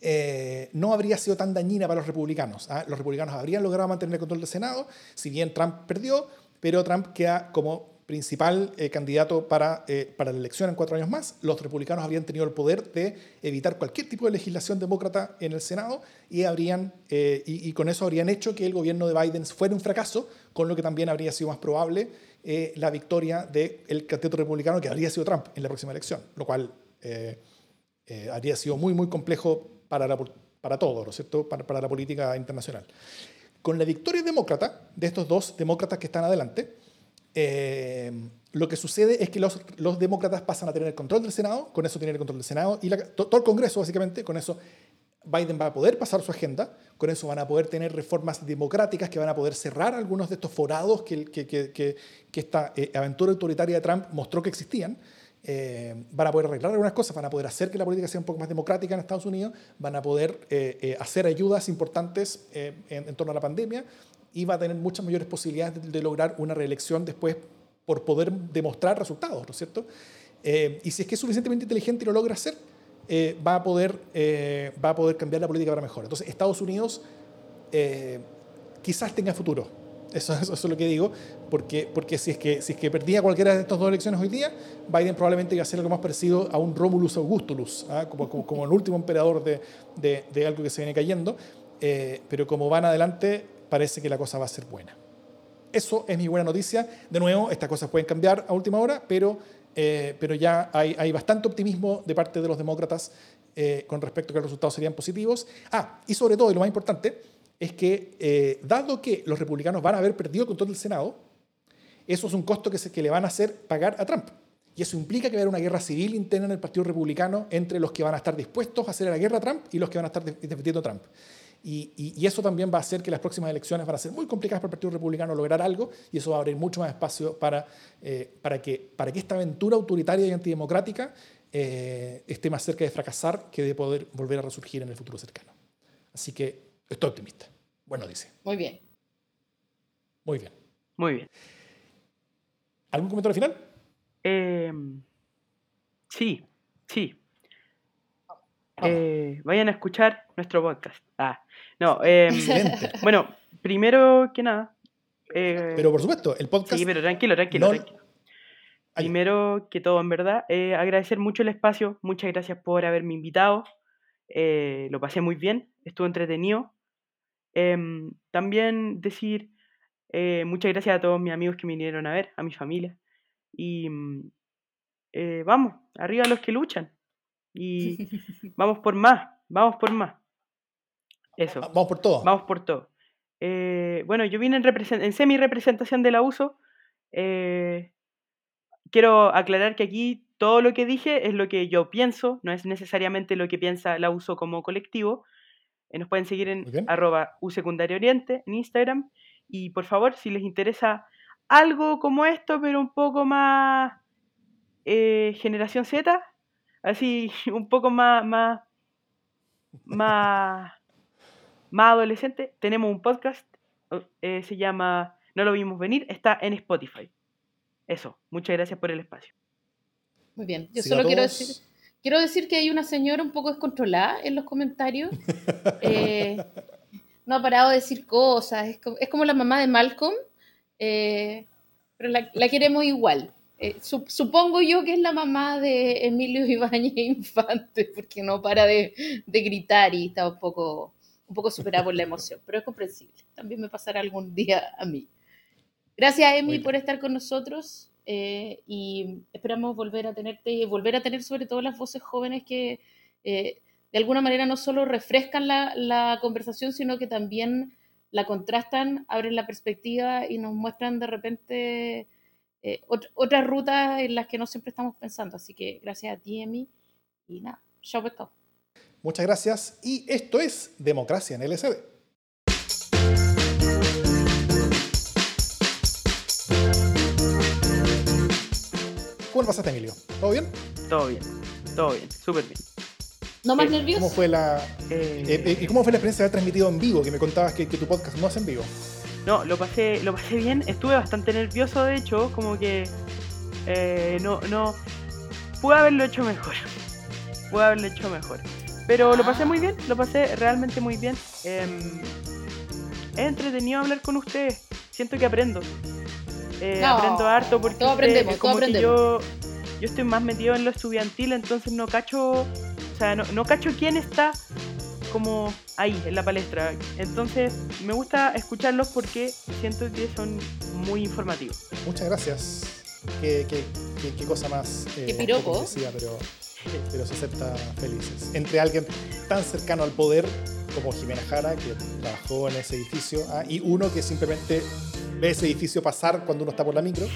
eh, no habría sido tan dañina para los republicanos. ¿ah? Los republicanos habrían logrado mantener el control del Senado, si bien Trump perdió, pero Trump queda como principal eh, candidato para, eh, para la elección en cuatro años más. Los republicanos habrían tenido el poder de evitar cualquier tipo de legislación demócrata en el Senado y, habrían, y, con eso habrían hecho que el gobierno de Biden fuera un fracaso, con lo que también habría sido más probable la victoria del candidato republicano que habría sido Trump en la próxima elección, lo cual habría sido muy, muy complejo para, para todo, ¿no es cierto? Para, la política internacional. Con la victoria demócrata, de estos dos demócratas que están adelante, eh, lo que sucede es que los, los, demócratas pasan a tener el control del Senado, con eso tienen el control del Senado y todo el Congreso, básicamente, con eso Biden va a poder pasar su agenda, con eso van a poder tener reformas democráticas que van a poder cerrar algunos de estos forados que, que, que, que esta eh, aventura autoritaria de Trump mostró que existían. Eh, van a poder arreglar algunas cosas, van a poder hacer que la política sea un poco más democrática en Estados Unidos, van a poder eh, eh, hacer ayudas importantes en, torno a la pandemia y va a tener muchas mayores posibilidades de, lograr una reelección después por poder demostrar resultados, ¿no es cierto? y si es que es suficientemente inteligente y lo logra hacer, va, a poder, va a poder cambiar la política para mejor. Entonces, Estados Unidos quizás tenga futuro eso, es lo que digo, porque, porque si, es que, si es que perdía cualquiera de estas dos elecciones hoy día, Biden probablemente iba a ser algo más parecido a un Romulus Augustulus, ¿ah? como, como, el último emperador de, de, de, algo que se viene cayendo, eh, pero como van adelante, parece que la cosa va a ser buena. Eso es mi buena noticia. De nuevo, estas cosas pueden cambiar a última hora, pero, eh, pero ya hay, hay, bastante optimismo de parte de los demócratas eh, con respecto a que los resultados serían positivos. Ah, y sobre todo, y lo más importante, es que, eh, dado que los republicanos van a haber perdido el control del Senado, eso es un costo que, se, le van a hacer pagar a Trump. Y eso implica que va a haber una guerra civil interna en el Partido Republicano entre los que van a estar dispuestos a hacer la guerra a Trump y los que van a estar defendiendo a Trump. Y, y, eso también va a hacer que las próximas elecciones van a ser muy complicadas para el Partido Republicano lograr algo y eso va a abrir mucho más espacio para, eh, para, que, para que esta aventura autoritaria y antidemocrática eh, esté más cerca de fracasar que de poder volver a resurgir en el futuro cercano. Así que Estoy optimista. Bueno, dice. Muy bien. Muy bien. Muy bien. ¿Algún comentario final? Em, sí, sí. Eh, vayan a escuchar nuestro podcast. Ah, no. Eh, bueno, primero que nada. Eh, pero por supuesto, el podcast. Sí, pero tranquilo, tranquilo, tranquilo. Primero que todo, en verdad, eh, agradecer mucho el espacio. Muchas gracias por haberme invitado. lo pasé muy bien, estuvo entretenido. Em, también decir eh, muchas gracias a todos mis amigos que me vinieron a ver, a mi familia. Y mm, eh, vamos, arriba los que luchan. Y vamos por más, vamos por más. Eso. Vamos por todo. Vamos por todo. Eh, bueno, yo vine en, en semi-representación de la uso. quiero aclarar que aquí todo lo que dije es lo que yo pienso, no es necesariamente lo que piensa la uso como colectivo. Eh, nos pueden seguir en arroba Oriente en Instagram. Y por favor, si les interesa algo como esto, pero un poco más eh, generación Z, así un poco más, más, más, más adolescente, tenemos un podcast, eh, se llama No lo vimos venir, está en Spotify. Eso, muchas gracias por el espacio. Muy bien, yo solo quiero decir Quiero decir que hay una señora un poco descontrolada en los comentarios. Eh, no ha parado de decir cosas. Es como, la mamá de Malcolm, eh, pero la, queremos igual. Eh, supongo yo que es la mamá de Emilio Ibáñez Infante, porque no para de, gritar y está un poco, un poco superada por la emoción, pero es comprensible. También me pasará algún día a mí. Gracias, Emi, por estar con nosotros. Eh, y esperamos volver a tenerte, volver a tener sobre todo las voces jóvenes que eh, de alguna manera no solo refrescan la, conversación, sino que también la contrastan, abren la perspectiva y nos muestran de repente eh, otras rutas en las que no siempre estamos pensando. Así que gracias a ti, Emi, y nada, chao pescado. Muchas gracias y esto es Democracia en LSD. ¿Cómo pasaste, Emilio? ¿Todo bien? Todo bien, todo bien, súper bien. ¿No más eh, nervioso? ¿Cómo fue la, eh, eh, ¿Y cómo fue la experiencia de haber transmitido en vivo? Que me contabas que, tu podcast no es en vivo. No, lo pasé, lo pasé bien. Estuve bastante nervioso, de hecho, como que no, no. Pude haberlo hecho mejor. Pude haberlo hecho mejor. Pero lo pasé muy bien, lo pasé realmente muy bien. Em, es entretenido hablar con ustedes. Siento que aprendo. Eh, aprendo harto porque aprendemos, como Que yo, yo estoy más metido en lo estudiantil, entonces no cacho, o sea, no, no cacho quién está como ahí en la palestra. Entonces me gusta escucharlos porque siento que son muy informativos. Muchas gracias. Qué, qué, qué, cosa más... Eh, qué piropo. pero, pero se acepta felices. Entre alguien tan cercano al poder como Jimena Jara, que trabajó en ese edificio, ¿ah? y uno que simplemente ve ese edificio pasar cuando uno está por la micro.